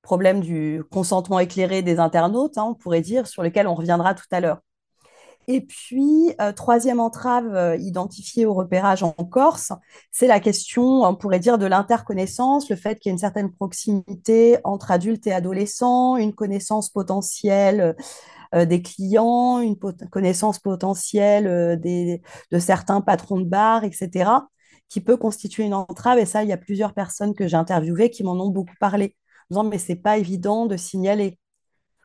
problème du consentement éclairé des internautes, hein, on pourrait dire, sur lequel on reviendra tout à l'heure. Et puis, euh, troisième entrave euh, identifiée au repérage en Corse, c'est la question, on pourrait dire, de l'interconnaissance, le fait qu'il y ait une certaine proximité entre adultes et adolescents, une connaissance potentielle euh, des clients, une connaissance potentielle de certains patrons de bar, etc., qui peut constituer une entrave. Et ça, il y a plusieurs personnes que j'ai interviewées qui m'en ont beaucoup parlé, en disant, mais c'est pas évident de signaler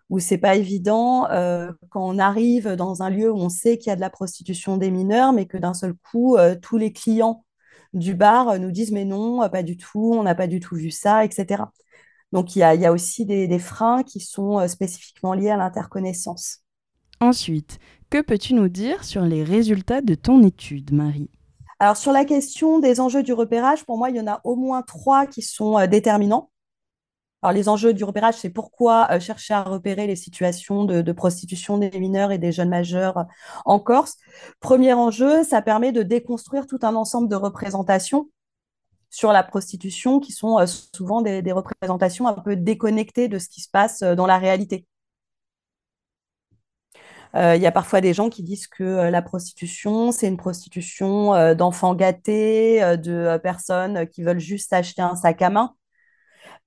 où c'est pas évident euh, quand on arrive dans un lieu où on sait qu'il y a de la prostitution des mineurs, mais que d'un seul coup, euh, tous les clients du bar nous disent mais non, pas du tout, on n'a pas du tout vu ça, etc. Donc il y a, aussi des, freins qui sont euh, spécifiquement liés à l'interconnaissance. Ensuite, que peux-tu nous dire sur les résultats de ton étude, Marie? Alors sur la question des enjeux du repérage, pour moi, il y en a au moins trois qui sont déterminants. Alors, les enjeux du repérage, c'est pourquoi euh, chercher à repérer les situations de, prostitution des mineurs et des jeunes majeurs euh, en Corse? Premier enjeu, ça permet de déconstruire tout un ensemble de représentations sur la prostitution qui sont euh, souvent des, représentations un peu déconnectées de ce qui se passe dans la réalité. Il y a parfois des gens qui disent que la prostitution, c'est une prostitution d'enfants gâtés, de personnes qui veulent juste acheter un sac à main.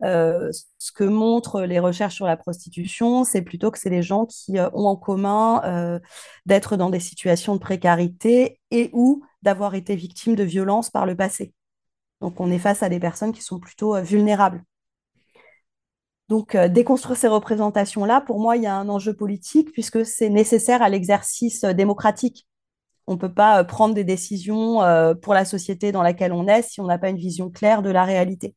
Euh, ce que montrent les recherches sur la prostitution, c'est plutôt que c'est les gens qui euh, ont en commun euh, d'être dans des situations de précarité et ou d'avoir été victimes de violences par le passé. Donc on est face à des personnes qui sont plutôt vulnérables. Donc déconstruire ces représentations-là, pour moi, il y a un enjeu politique puisque c'est nécessaire à l'exercice démocratique. On ne peut pas prendre des décisions pour la société dans laquelle on est si on n'a pas une vision claire de la réalité.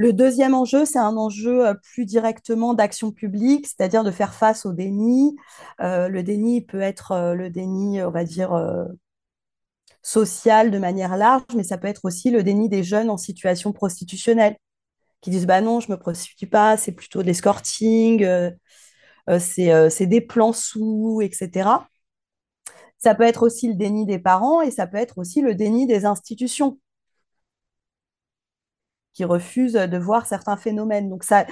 Le deuxième enjeu, c'est un enjeu euh, plus directement d'action publique, c'est-à-dire de faire face au déni. Euh, le déni peut être euh, le déni, on va dire, social de manière large, mais ça peut être aussi le déni des jeunes en situation prostitutionnelle, qui disent bah non, je me prostitue pas, c'est plutôt de l'escorting, c'est des plans sous, etc. Ça peut être aussi le déni des parents et ça peut être aussi le déni des institutions qui refusent de voir certains phénomènes. Donc ça,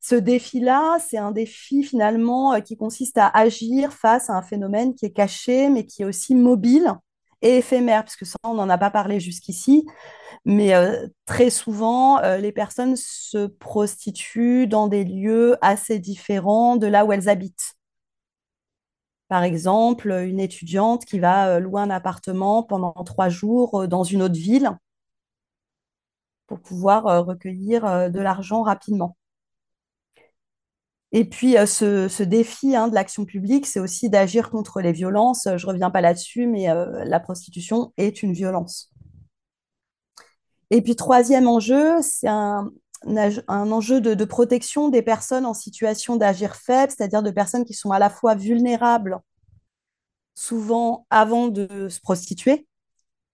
ce défi-là, c'est un défi finalement euh, qui consiste à agir face à un phénomène qui est caché, mais qui est aussi mobile et éphémère, puisque ça, on n'en a pas parlé jusqu'ici. Mais euh, très souvent, euh, les personnes se prostituent dans des lieux assez différents de là où elles habitent. Par exemple, une étudiante qui va louer un appartement pendant trois jours dans une autre ville pour pouvoir euh, recueillir euh, de l'argent rapidement. Et puis, euh, ce, défi hein, de l'action publique, c'est aussi d'agir contre les violences. Je ne reviens pas là-dessus, mais la prostitution est une violence. Et puis, troisième enjeu, c'est un, enjeu de, de, protection des personnes en situation d'agir faible, c'est-à-dire de personnes qui sont à la fois vulnérables, souvent avant de se prostituer,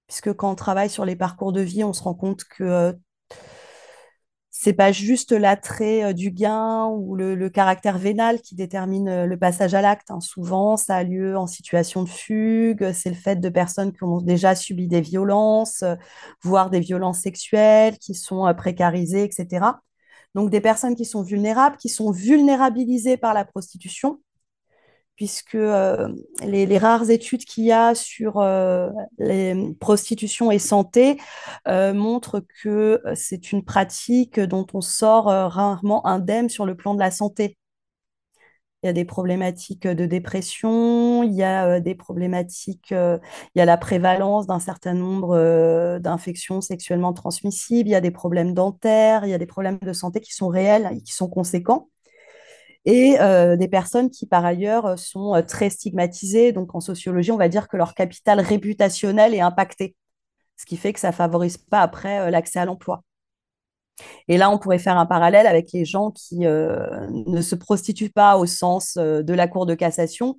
puisque quand on travaille sur les parcours de vie, on se rend compte que c'est pas juste l'attrait euh, du gain ou le, caractère vénal qui détermine euh, le passage à l'acte. Hein. Souvent, ça a lieu en situation de fugue. C'est le fait de personnes qui ont déjà subi des violences, voire des violences sexuelles, qui sont précarisées, etc. Donc, des personnes qui sont vulnérables, qui sont vulnérabilisées par la prostitution, puisque euh, les, rares études qu'il y a sur euh, les prostitution et santé euh, montrent que c'est une pratique dont on sort rarement indemne sur le plan de la santé. il y a des problématiques de dépression, il y a des problématiques, il y a la prévalence d'un certain nombre d'infections sexuellement transmissibles, il y a des problèmes dentaires, il y a des problèmes de santé qui sont réels et qui sont conséquents. Et des personnes qui, par ailleurs, sont très stigmatisées. Donc, en sociologie, on va dire que leur capital réputationnel est impacté, ce qui fait que ça ne favorise pas après l'accès à l'emploi. Et là, on pourrait faire un parallèle avec les gens qui euh, ne se prostituent pas au sens euh, de la Cour de cassation,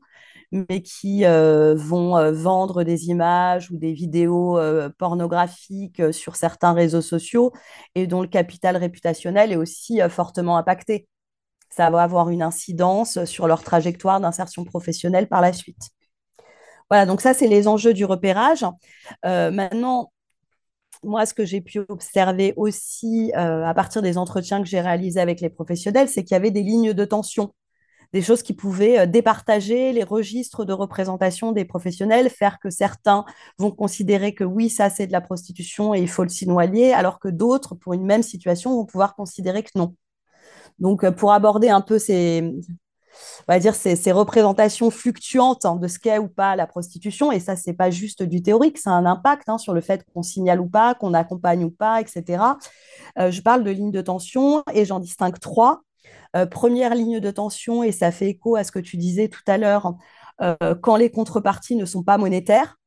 mais qui euh, vont vendre des images ou des vidéos pornographiques sur certains réseaux sociaux et dont le capital réputationnel est aussi fortement impacté. Ça va avoir une incidence sur leur trajectoire d'insertion professionnelle par la suite. Voilà, donc ça, c'est les enjeux du repérage. maintenant, moi, ce que j'ai pu observer aussi euh, à partir des entretiens que j'ai réalisés avec les professionnels, c'est qu'il y avait des lignes de tension, des choses qui pouvaient euh, départager les registres de représentation des professionnels, faire que certains vont considérer que oui, ça c'est de la prostitution et il faut le signaler, alors que d'autres, pour une même situation, vont pouvoir considérer que non. Donc, euh, pour aborder un peu ces, représentations fluctuantes hein, de ce qu'est ou pas la prostitution. Et ça, c'est pas juste du théorique, ça a un impact hein, sur le fait qu'on signale ou pas, qu'on accompagne ou pas, etc. Euh, je parle de lignes de tension et j'en distingue trois. Euh, première ligne de tension, et ça fait écho à ce que tu disais tout à l'heure, quand les contreparties ne sont pas monétaires.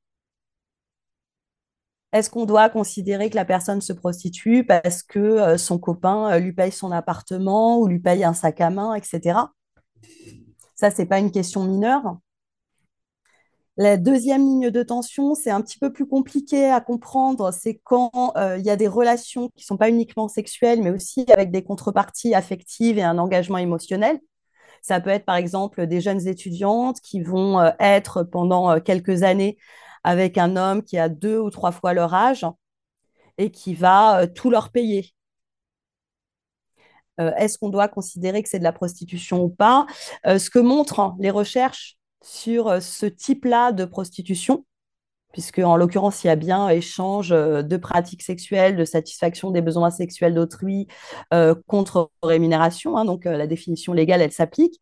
Est-ce qu'on doit considérer que la personne se prostitue parce que son copain lui paye son appartement ou lui paye un sac à main, etc. Ça, ce n'est pas une question mineure. La deuxième ligne de tension, c'est un petit peu plus compliqué à comprendre. C'est quand euh, il y a des relations qui ne sont pas uniquement sexuelles, mais aussi avec des contreparties affectives et un engagement émotionnel. Ça peut être par exemple des jeunes étudiantes qui vont euh, être pendant euh, quelques années avec un homme qui a deux ou trois fois leur âge et qui va tout leur payer. Euh, est-ce qu'on doit considérer que c'est de la prostitution ou pas? Euh, Ce que montrent les recherches sur euh, ce type-là de prostitution, puisque en l'occurrence, il y a bien échange de pratiques sexuelles, de satisfaction des besoins sexuels d'autrui contre rémunération. Hein, donc la définition légale, elle s'applique.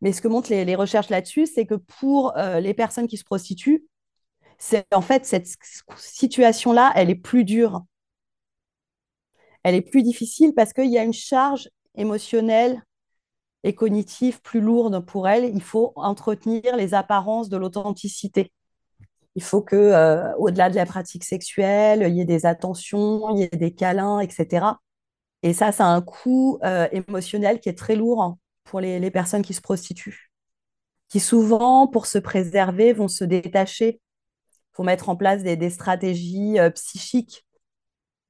Mais ce que montrent les recherches là-dessus, c'est que pour les personnes qui se prostituent, c'est en fait cette situation-là, elle est plus dure elle est plus difficile parce qu'il y a une charge émotionnelle et cognitive plus lourde pour elle. Il faut entretenir les apparences de l'authenticité. Il faut que, euh, au-delà de la pratique sexuelle, il y ait des attentions, il y ait des câlins, etc. Et ça, ça a un coût euh, émotionnel qui est très lourd pour les, personnes qui se prostituent, qui souvent, pour se préserver, vont se détacher, vont mettre en place des, stratégies euh, psychiques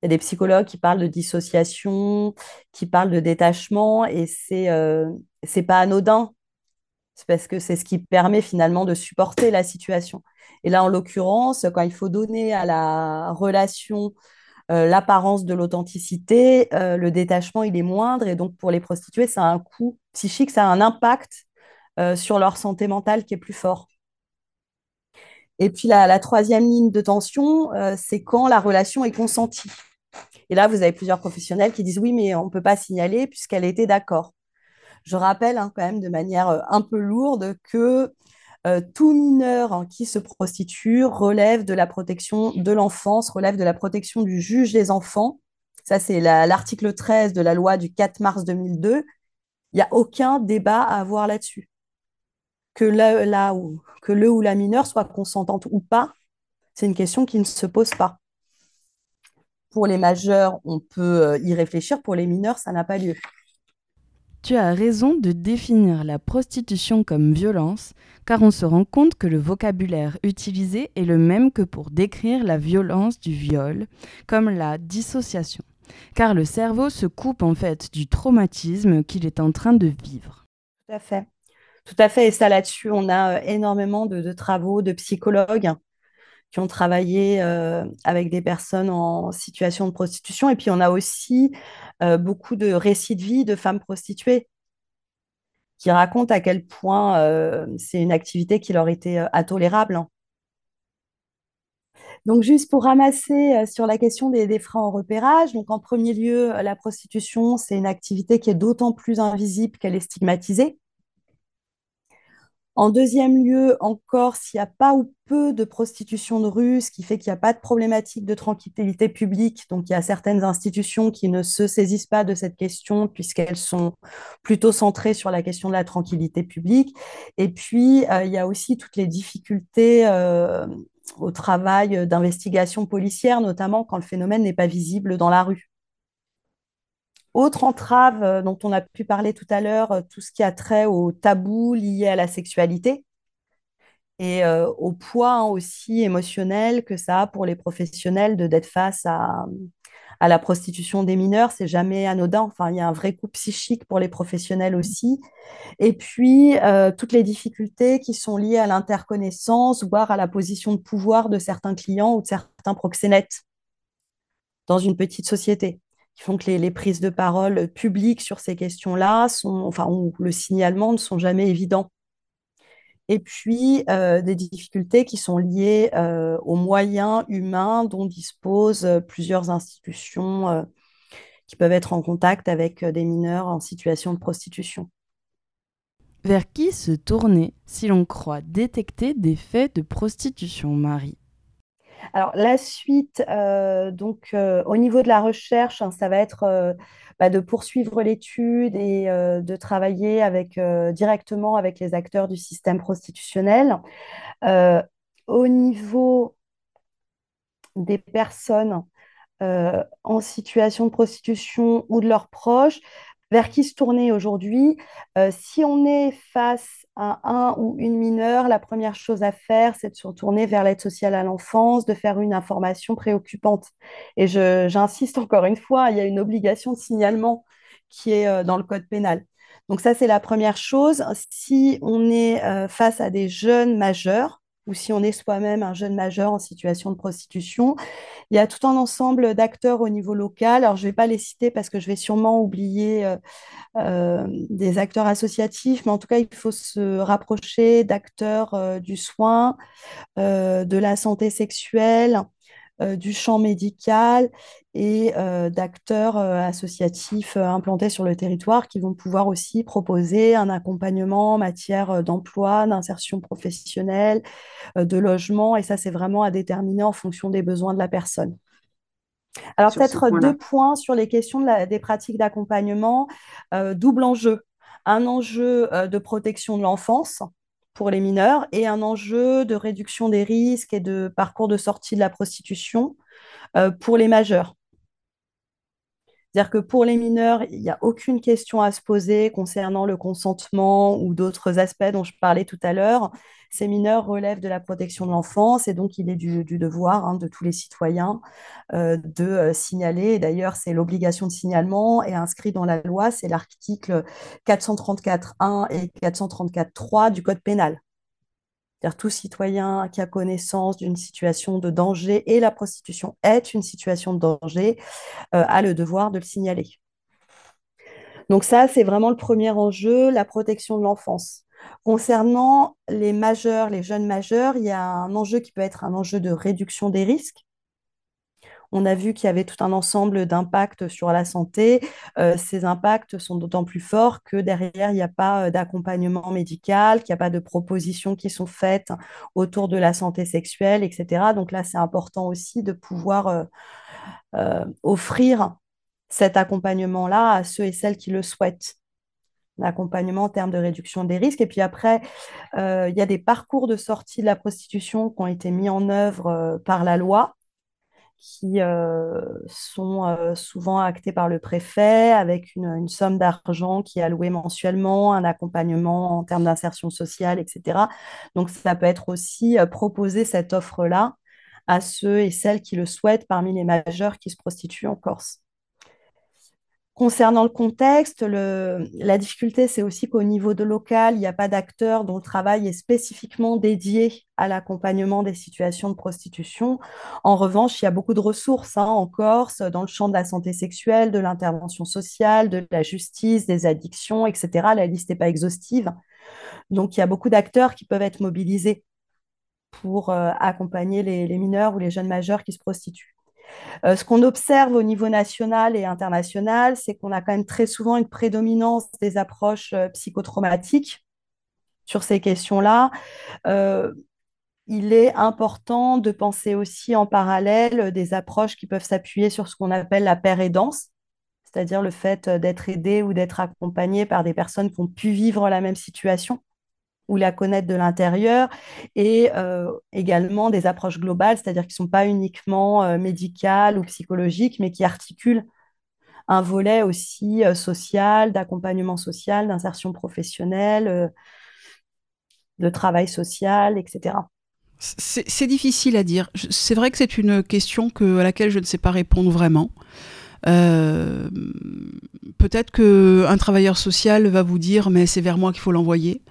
il y a des psychologues qui parlent de dissociation, qui parlent de détachement, et c'est euh, c'est pas anodin. C'est parce que c'est ce qui permet finalement de supporter la situation. Et là, en l'occurrence, quand il faut donner à la relation euh, l'apparence de l'authenticité, le détachement, il est moindre. Et donc, pour les prostituées, ça a un coût psychique, ça a un impact sur leur santé mentale qui est plus fort. Et puis, la, la troisième ligne de tension, c'est quand la relation est consentie. Et là, vous avez plusieurs professionnels qui disent oui, mais on ne peut pas signaler puisqu'elle était d'accord. Je rappelle hein, quand même de manière euh, un peu lourde que euh, tout mineur hein, qui se prostitue relève de la protection de l'enfance, relève de la protection du juge des enfants. Ça, c'est l'article 13 de la loi du 4 mars 2002. Il n'y a aucun débat à avoir là-dessus. Que, que le ou la mineure soit consentante ou pas, c'est une question qui ne se pose pas. Pour les majeurs, on peut euh, y réfléchir. Pour les mineurs, ça n'a pas lieu. Tu as raison de définir la prostitution comme violence, car on se rend compte que le vocabulaire utilisé est le même que pour décrire la violence du viol, comme la dissociation, car le cerveau se coupe en fait du traumatisme qu'il est en train de vivre. Tout à fait. Tout à fait. Et ça, là-dessus, on a euh, énormément de travaux de psychologues qui ont travaillé euh, avec des personnes en situation de prostitution. Et puis, on a aussi euh, beaucoup de récits de vie de femmes prostituées qui racontent à quel point c'est une activité qui leur était intolérable. Donc, juste pour ramasser sur la question des, des, freins au repérage, donc en premier lieu, la prostitution, c'est une activité qui est d'autant plus invisible qu'elle est stigmatisée. En deuxième lieu, encore, s'il n'y a pas ou peu de prostitution de rue, ce qui fait qu'il n'y a pas de problématique de tranquillité publique, donc il y a certaines institutions qui ne se saisissent pas de cette question puisqu'elles sont plutôt centrées sur la question de la tranquillité publique. Et puis, euh, il y a aussi toutes les difficultés euh, au travail d'investigation policière, notamment quand le phénomène n'est pas visible dans la rue. Autre entrave euh, dont on a pu parler tout à l'heure, euh, tout ce qui a trait au tabou lié à la sexualité et euh, au poids hein, aussi émotionnel que ça a pour les professionnels de d'être face à, à la prostitution des mineurs. C'est jamais anodin. Enfin, il y a un vrai coup psychique pour les professionnels aussi. Et puis, toutes les difficultés qui sont liées à l'interconnaissance, voire à la position de pouvoir de certains clients ou de certains proxénètes dans une petite société qui font que les, prises de parole publiques sur ces questions-là, sont, enfin, ou le signalement ne sont jamais évidents. Et puis, euh, des difficultés qui sont liées euh, aux moyens humains dont disposent euh, plusieurs institutions qui peuvent être en contact avec des mineurs en situation de prostitution. Vers qui se tourner si l'on croit détecter des faits de prostitution, Marie? Alors, la suite, euh, donc, euh, au niveau de la recherche, hein, ça va être euh, bah, de poursuivre l'étude et de travailler avec, directement avec les acteurs du système prostitutionnel. au niveau des personnes en situation de prostitution ou de leurs proches, vers qui se tourner aujourd'hui. si on est face un ou une mineure, la première chose à faire, c'est de se retourner vers l'aide sociale à l'enfance, de faire une information préoccupante. Et j'insiste encore une fois, il y a une obligation de signalement qui est euh, dans le code pénal. Donc ça, c'est la première chose. Si on est euh, face à des jeunes majeurs, ou si on est soi-même un jeune majeur en situation de prostitution. Il y a tout un ensemble d'acteurs au niveau local. Alors, je ne vais pas les citer parce que je vais sûrement oublier euh, euh, des acteurs associatifs, mais en tout cas, il faut se rapprocher d'acteurs euh, du soin, de la santé sexuelle, du champ médical et euh, d'acteurs euh, associatifs implantés sur le territoire qui vont pouvoir aussi proposer un accompagnement en matière d'emploi, d'insertion professionnelle, de logement. Et ça, c'est vraiment à déterminer en fonction des besoins de la personne. Alors peut-être deux points sur les questions des pratiques d'accompagnement. double enjeu. Un enjeu de protection de l'enfance pour les mineurs et un enjeu de réduction des risques et de parcours de sortie de la prostitution euh, pour les majeurs. C'est-à-dire que pour les mineurs, il n'y a aucune question à se poser concernant le consentement ou d'autres aspects dont je parlais tout à l'heure. Ces mineurs relèvent de la protection de l'enfance et donc il est du, devoir hein, de tous les citoyens euh, de euh, signaler. D'ailleurs, c'est l'obligation de signalement est inscrit dans la loi, c'est l'article 434.1 et 434.3 du Code pénal. C'est-à-dire tout citoyen qui a connaissance d'une situation de danger et la prostitution est une situation de danger euh, a le devoir de le signaler. Donc ça, c'est vraiment le premier enjeu, la protection de l'enfance. Concernant les majeurs, les jeunes majeurs, il y a un enjeu qui peut être un enjeu de réduction des risques on a vu qu'il y avait tout un ensemble d'impacts sur la santé. Euh, ces impacts sont d'autant plus forts que derrière, il n'y a pas euh, d'accompagnement médical, qu'il n'y a pas de propositions qui sont faites autour de la santé sexuelle, etc. Donc là, c'est important aussi de pouvoir euh, offrir cet accompagnement-là à ceux et celles qui le souhaitent l'accompagnement en termes de réduction des risques. Et puis après, il y a des parcours de sortie de la prostitution qui ont été mis en œuvre par la loi qui euh, sont euh, souvent actés par le préfet avec une, somme d'argent qui est allouée mensuellement, un accompagnement en termes d'insertion sociale, etc. Donc ça peut être aussi euh, proposer cette offre-là à ceux et celles qui le souhaitent parmi les majeurs qui se prostituent en Corse. Concernant le contexte, la difficulté, c'est aussi qu'au niveau de local, il n'y a pas d'acteur dont le travail est spécifiquement dédié à l'accompagnement des situations de prostitution. En revanche, il y a beaucoup de ressources hein, en Corse dans le champ de la santé sexuelle, de l'intervention sociale, de la justice, des addictions, etc. La liste n'est pas exhaustive. Donc, il y a beaucoup d'acteurs qui peuvent être mobilisés pour euh, accompagner les mineurs ou les jeunes majeurs qui se prostituent. Euh, ce qu'on observe au niveau national et international, c'est qu'on a quand même très souvent une prédominance des approches euh, psychotraumatiques sur ces questions-là, euh, il est important de penser aussi en parallèle des approches qui peuvent s'appuyer sur ce qu'on appelle la paire aidance, c'est-à-dire le fait d'être aidé ou d'être accompagné par des personnes qui ont pu vivre la même situation ou la connaître de l'intérieur, et euh, également des approches globales, c'est-à-dire qui ne sont pas uniquement euh, médicales ou psychologiques, mais qui articulent un volet aussi euh, social, d'accompagnement social, d'insertion professionnelle, de travail social, etc. C'est difficile à dire. C'est vrai que c'est une question que, à laquelle je ne sais pas répondre vraiment. Peut-être qu'un travailleur social va vous dire mais c'est vers moi qu'il faut l'envoyer.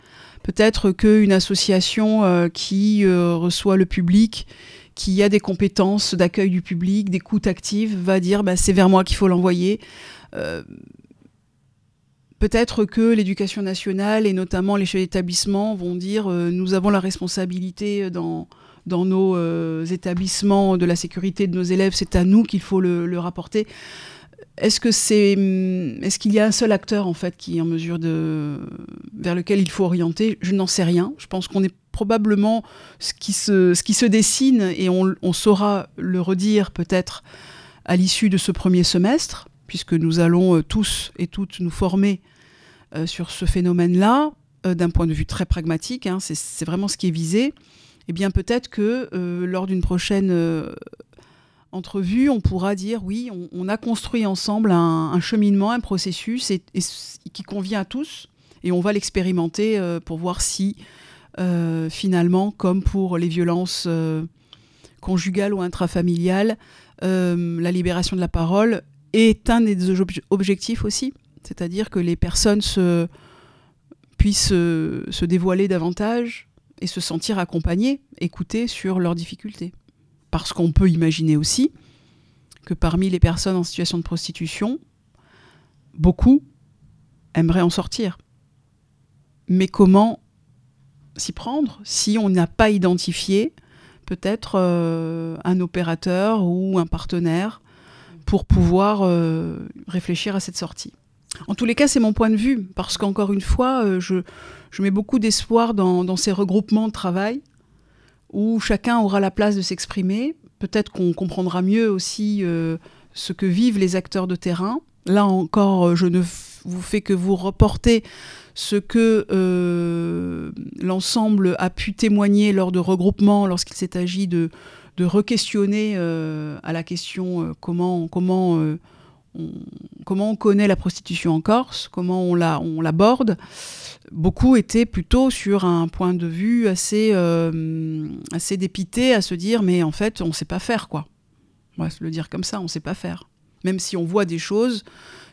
Peut-être qu'une association euh, qui euh, reçoit le public, qui a des compétences d'accueil du public, d'écoute active, va dire bah, c'est vers moi qu'il faut l'envoyer. Euh, peut-être que l'éducation nationale et notamment les chefs d'établissement vont dire nous avons la responsabilité dans, nos établissements de la sécurité de nos élèves, c'est à nous qu'il faut le rapporter. Est-ce que c'est, hum, est-ce qu'il y a un seul acteur en fait qui est en mesure de, vers lequel il faut orienter? Je n'en sais rien. Je pense qu'on est probablement ce qui se, ce qui se dessine et on, on saura le redire peut-être à l'issue de ce premier semestre, puisque nous allons euh, tous et toutes nous former euh, sur ce phénomène-là euh, d'un point de vue très pragmatique. Hein, c'est vraiment ce qui est visé. Eh bien, peut-être que lors d'une prochaine entrevue, on pourra dire oui, on, a construit ensemble un, cheminement, un processus qui convient à tous, et on va l'expérimenter euh, pour voir si euh, finalement, comme pour les violences euh, conjugales ou intrafamiliales, la libération de la parole est un des objectifs aussi, c'est-à-dire que les personnes se, puissent se dévoiler davantage et se sentir accompagnées, écoutées sur leurs difficultés. Parce qu'on peut imaginer aussi que parmi les personnes en situation de prostitution, beaucoup aimeraient en sortir. Mais comment s'y prendre si on n'a pas identifié peut-être euh, un opérateur ou un partenaire pour pouvoir euh, réfléchir à cette sortie? En tous les cas, c'est mon point de vue, parce qu'encore une fois, euh, je, mets beaucoup d'espoir dans, ces regroupements de travail où chacun aura la place de s'exprimer. Peut-être qu'on comprendra mieux aussi euh, ce que vivent les acteurs de terrain. Là encore, euh, je ne vous fais que vous reporter ce que euh, l'ensemble a pu témoigner lors de regroupements, lorsqu'il s'est agi de, re-questionner à la question comment, on, connaît la prostitution en Corse, comment on l'aborde. La, beaucoup étaient plutôt sur un point de vue assez, euh, assez dépité à se dire mais en fait on ne sait pas faire quoi. On va se le dire comme ça, on ne sait pas faire. Même si on voit des choses,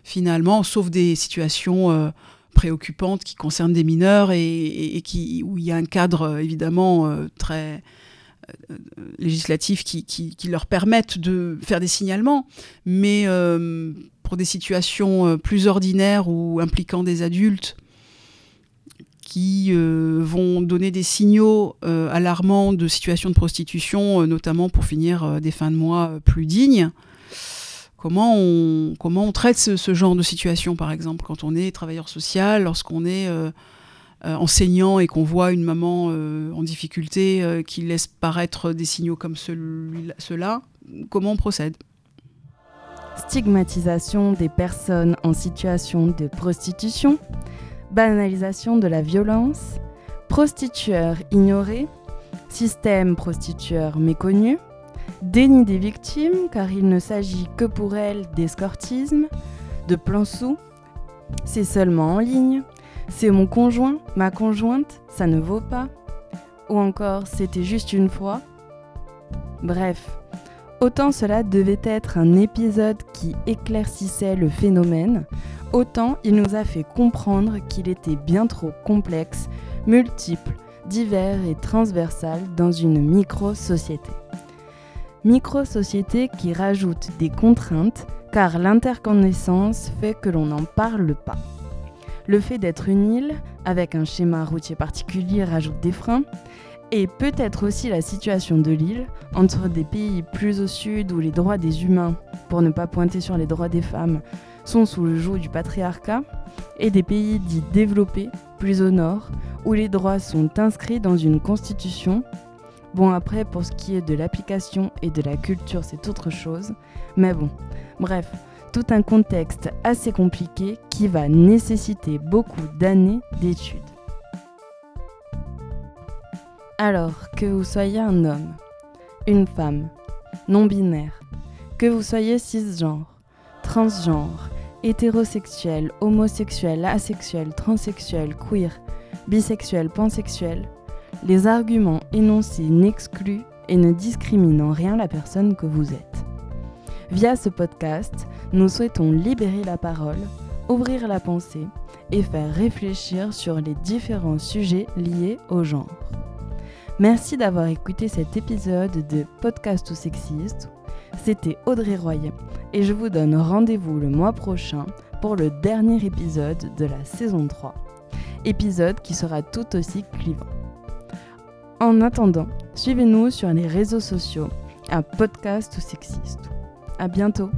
finalement, sauf des situations euh, préoccupantes qui concernent des mineurs et, qui, où il y a un cadre euh, évidemment très législatif qui, qui, qui, leur permettent de faire des signalements. Mais pour des situations plus ordinaires ou impliquant des adultes, qui euh, vont donner des signaux euh, alarmants de situation de prostitution, euh, notamment pour finir des fins de mois plus dignes. Comment on, comment on traite ce, genre de situation, par exemple, quand on est travailleur social, lorsqu'on est enseignant et qu'on voit une maman en difficulté qui laisse paraître des signaux comme ceux-là, comment on procède? Stigmatisation des personnes en situation de prostitution banalisation de la violence, prostitueurs ignorés, système prostitueur méconnu, déni des victimes car il ne s'agit que pour elles d'escortisme, de plan sous, c'est seulement en ligne, c'est mon conjoint, ma conjointe, ça ne vaut pas, ou encore c'était juste une fois. Bref, autant cela devait être un épisode qui éclaircissait le phénomène, autant il nous a fait comprendre qu'il était bien trop complexe, multiple, divers et transversal dans une micro-société. Micro-société qui rajoute des contraintes car l'interconnaissance fait que l'on n'en parle pas. Le fait d'être une île, avec un schéma routier particulier, rajoute des freins, Et peut-être aussi la situation de l'île, entre des pays plus au sud où les droits des humains, pour ne pas pointer sur les droits des femmes, sont sous le joug du patriarcat, et des pays dits développés, plus au nord, où les droits sont inscrits dans une constitution. Bon après, pour ce qui est de l'application et de la culture, c'est autre chose. Mais bon, bref, tout un contexte assez compliqué qui va nécessiter beaucoup d'années d'études. Alors, que vous soyez un homme, une femme, non-binaire, que vous soyez cisgenre, transgenre, hétérosexuel, homosexuel, asexuel, transsexuel, queer, bisexuel, pansexuel, les arguments énoncés n'excluent et ne discriminent en rien la personne que vous êtes. Via ce podcast, nous souhaitons libérer la parole, ouvrir la pensée et faire réfléchir sur les différents sujets liés au genre. Merci d'avoir écouté cet épisode de Podcast ou sexiste. C'était Audrey Roy et je vous donne rendez-vous le mois prochain pour le dernier épisode de la saison 3. Épisode qui sera tout aussi clivant. En attendant, suivez-nous sur les réseaux sociaux à Podcast ou sexiste. À bientôt!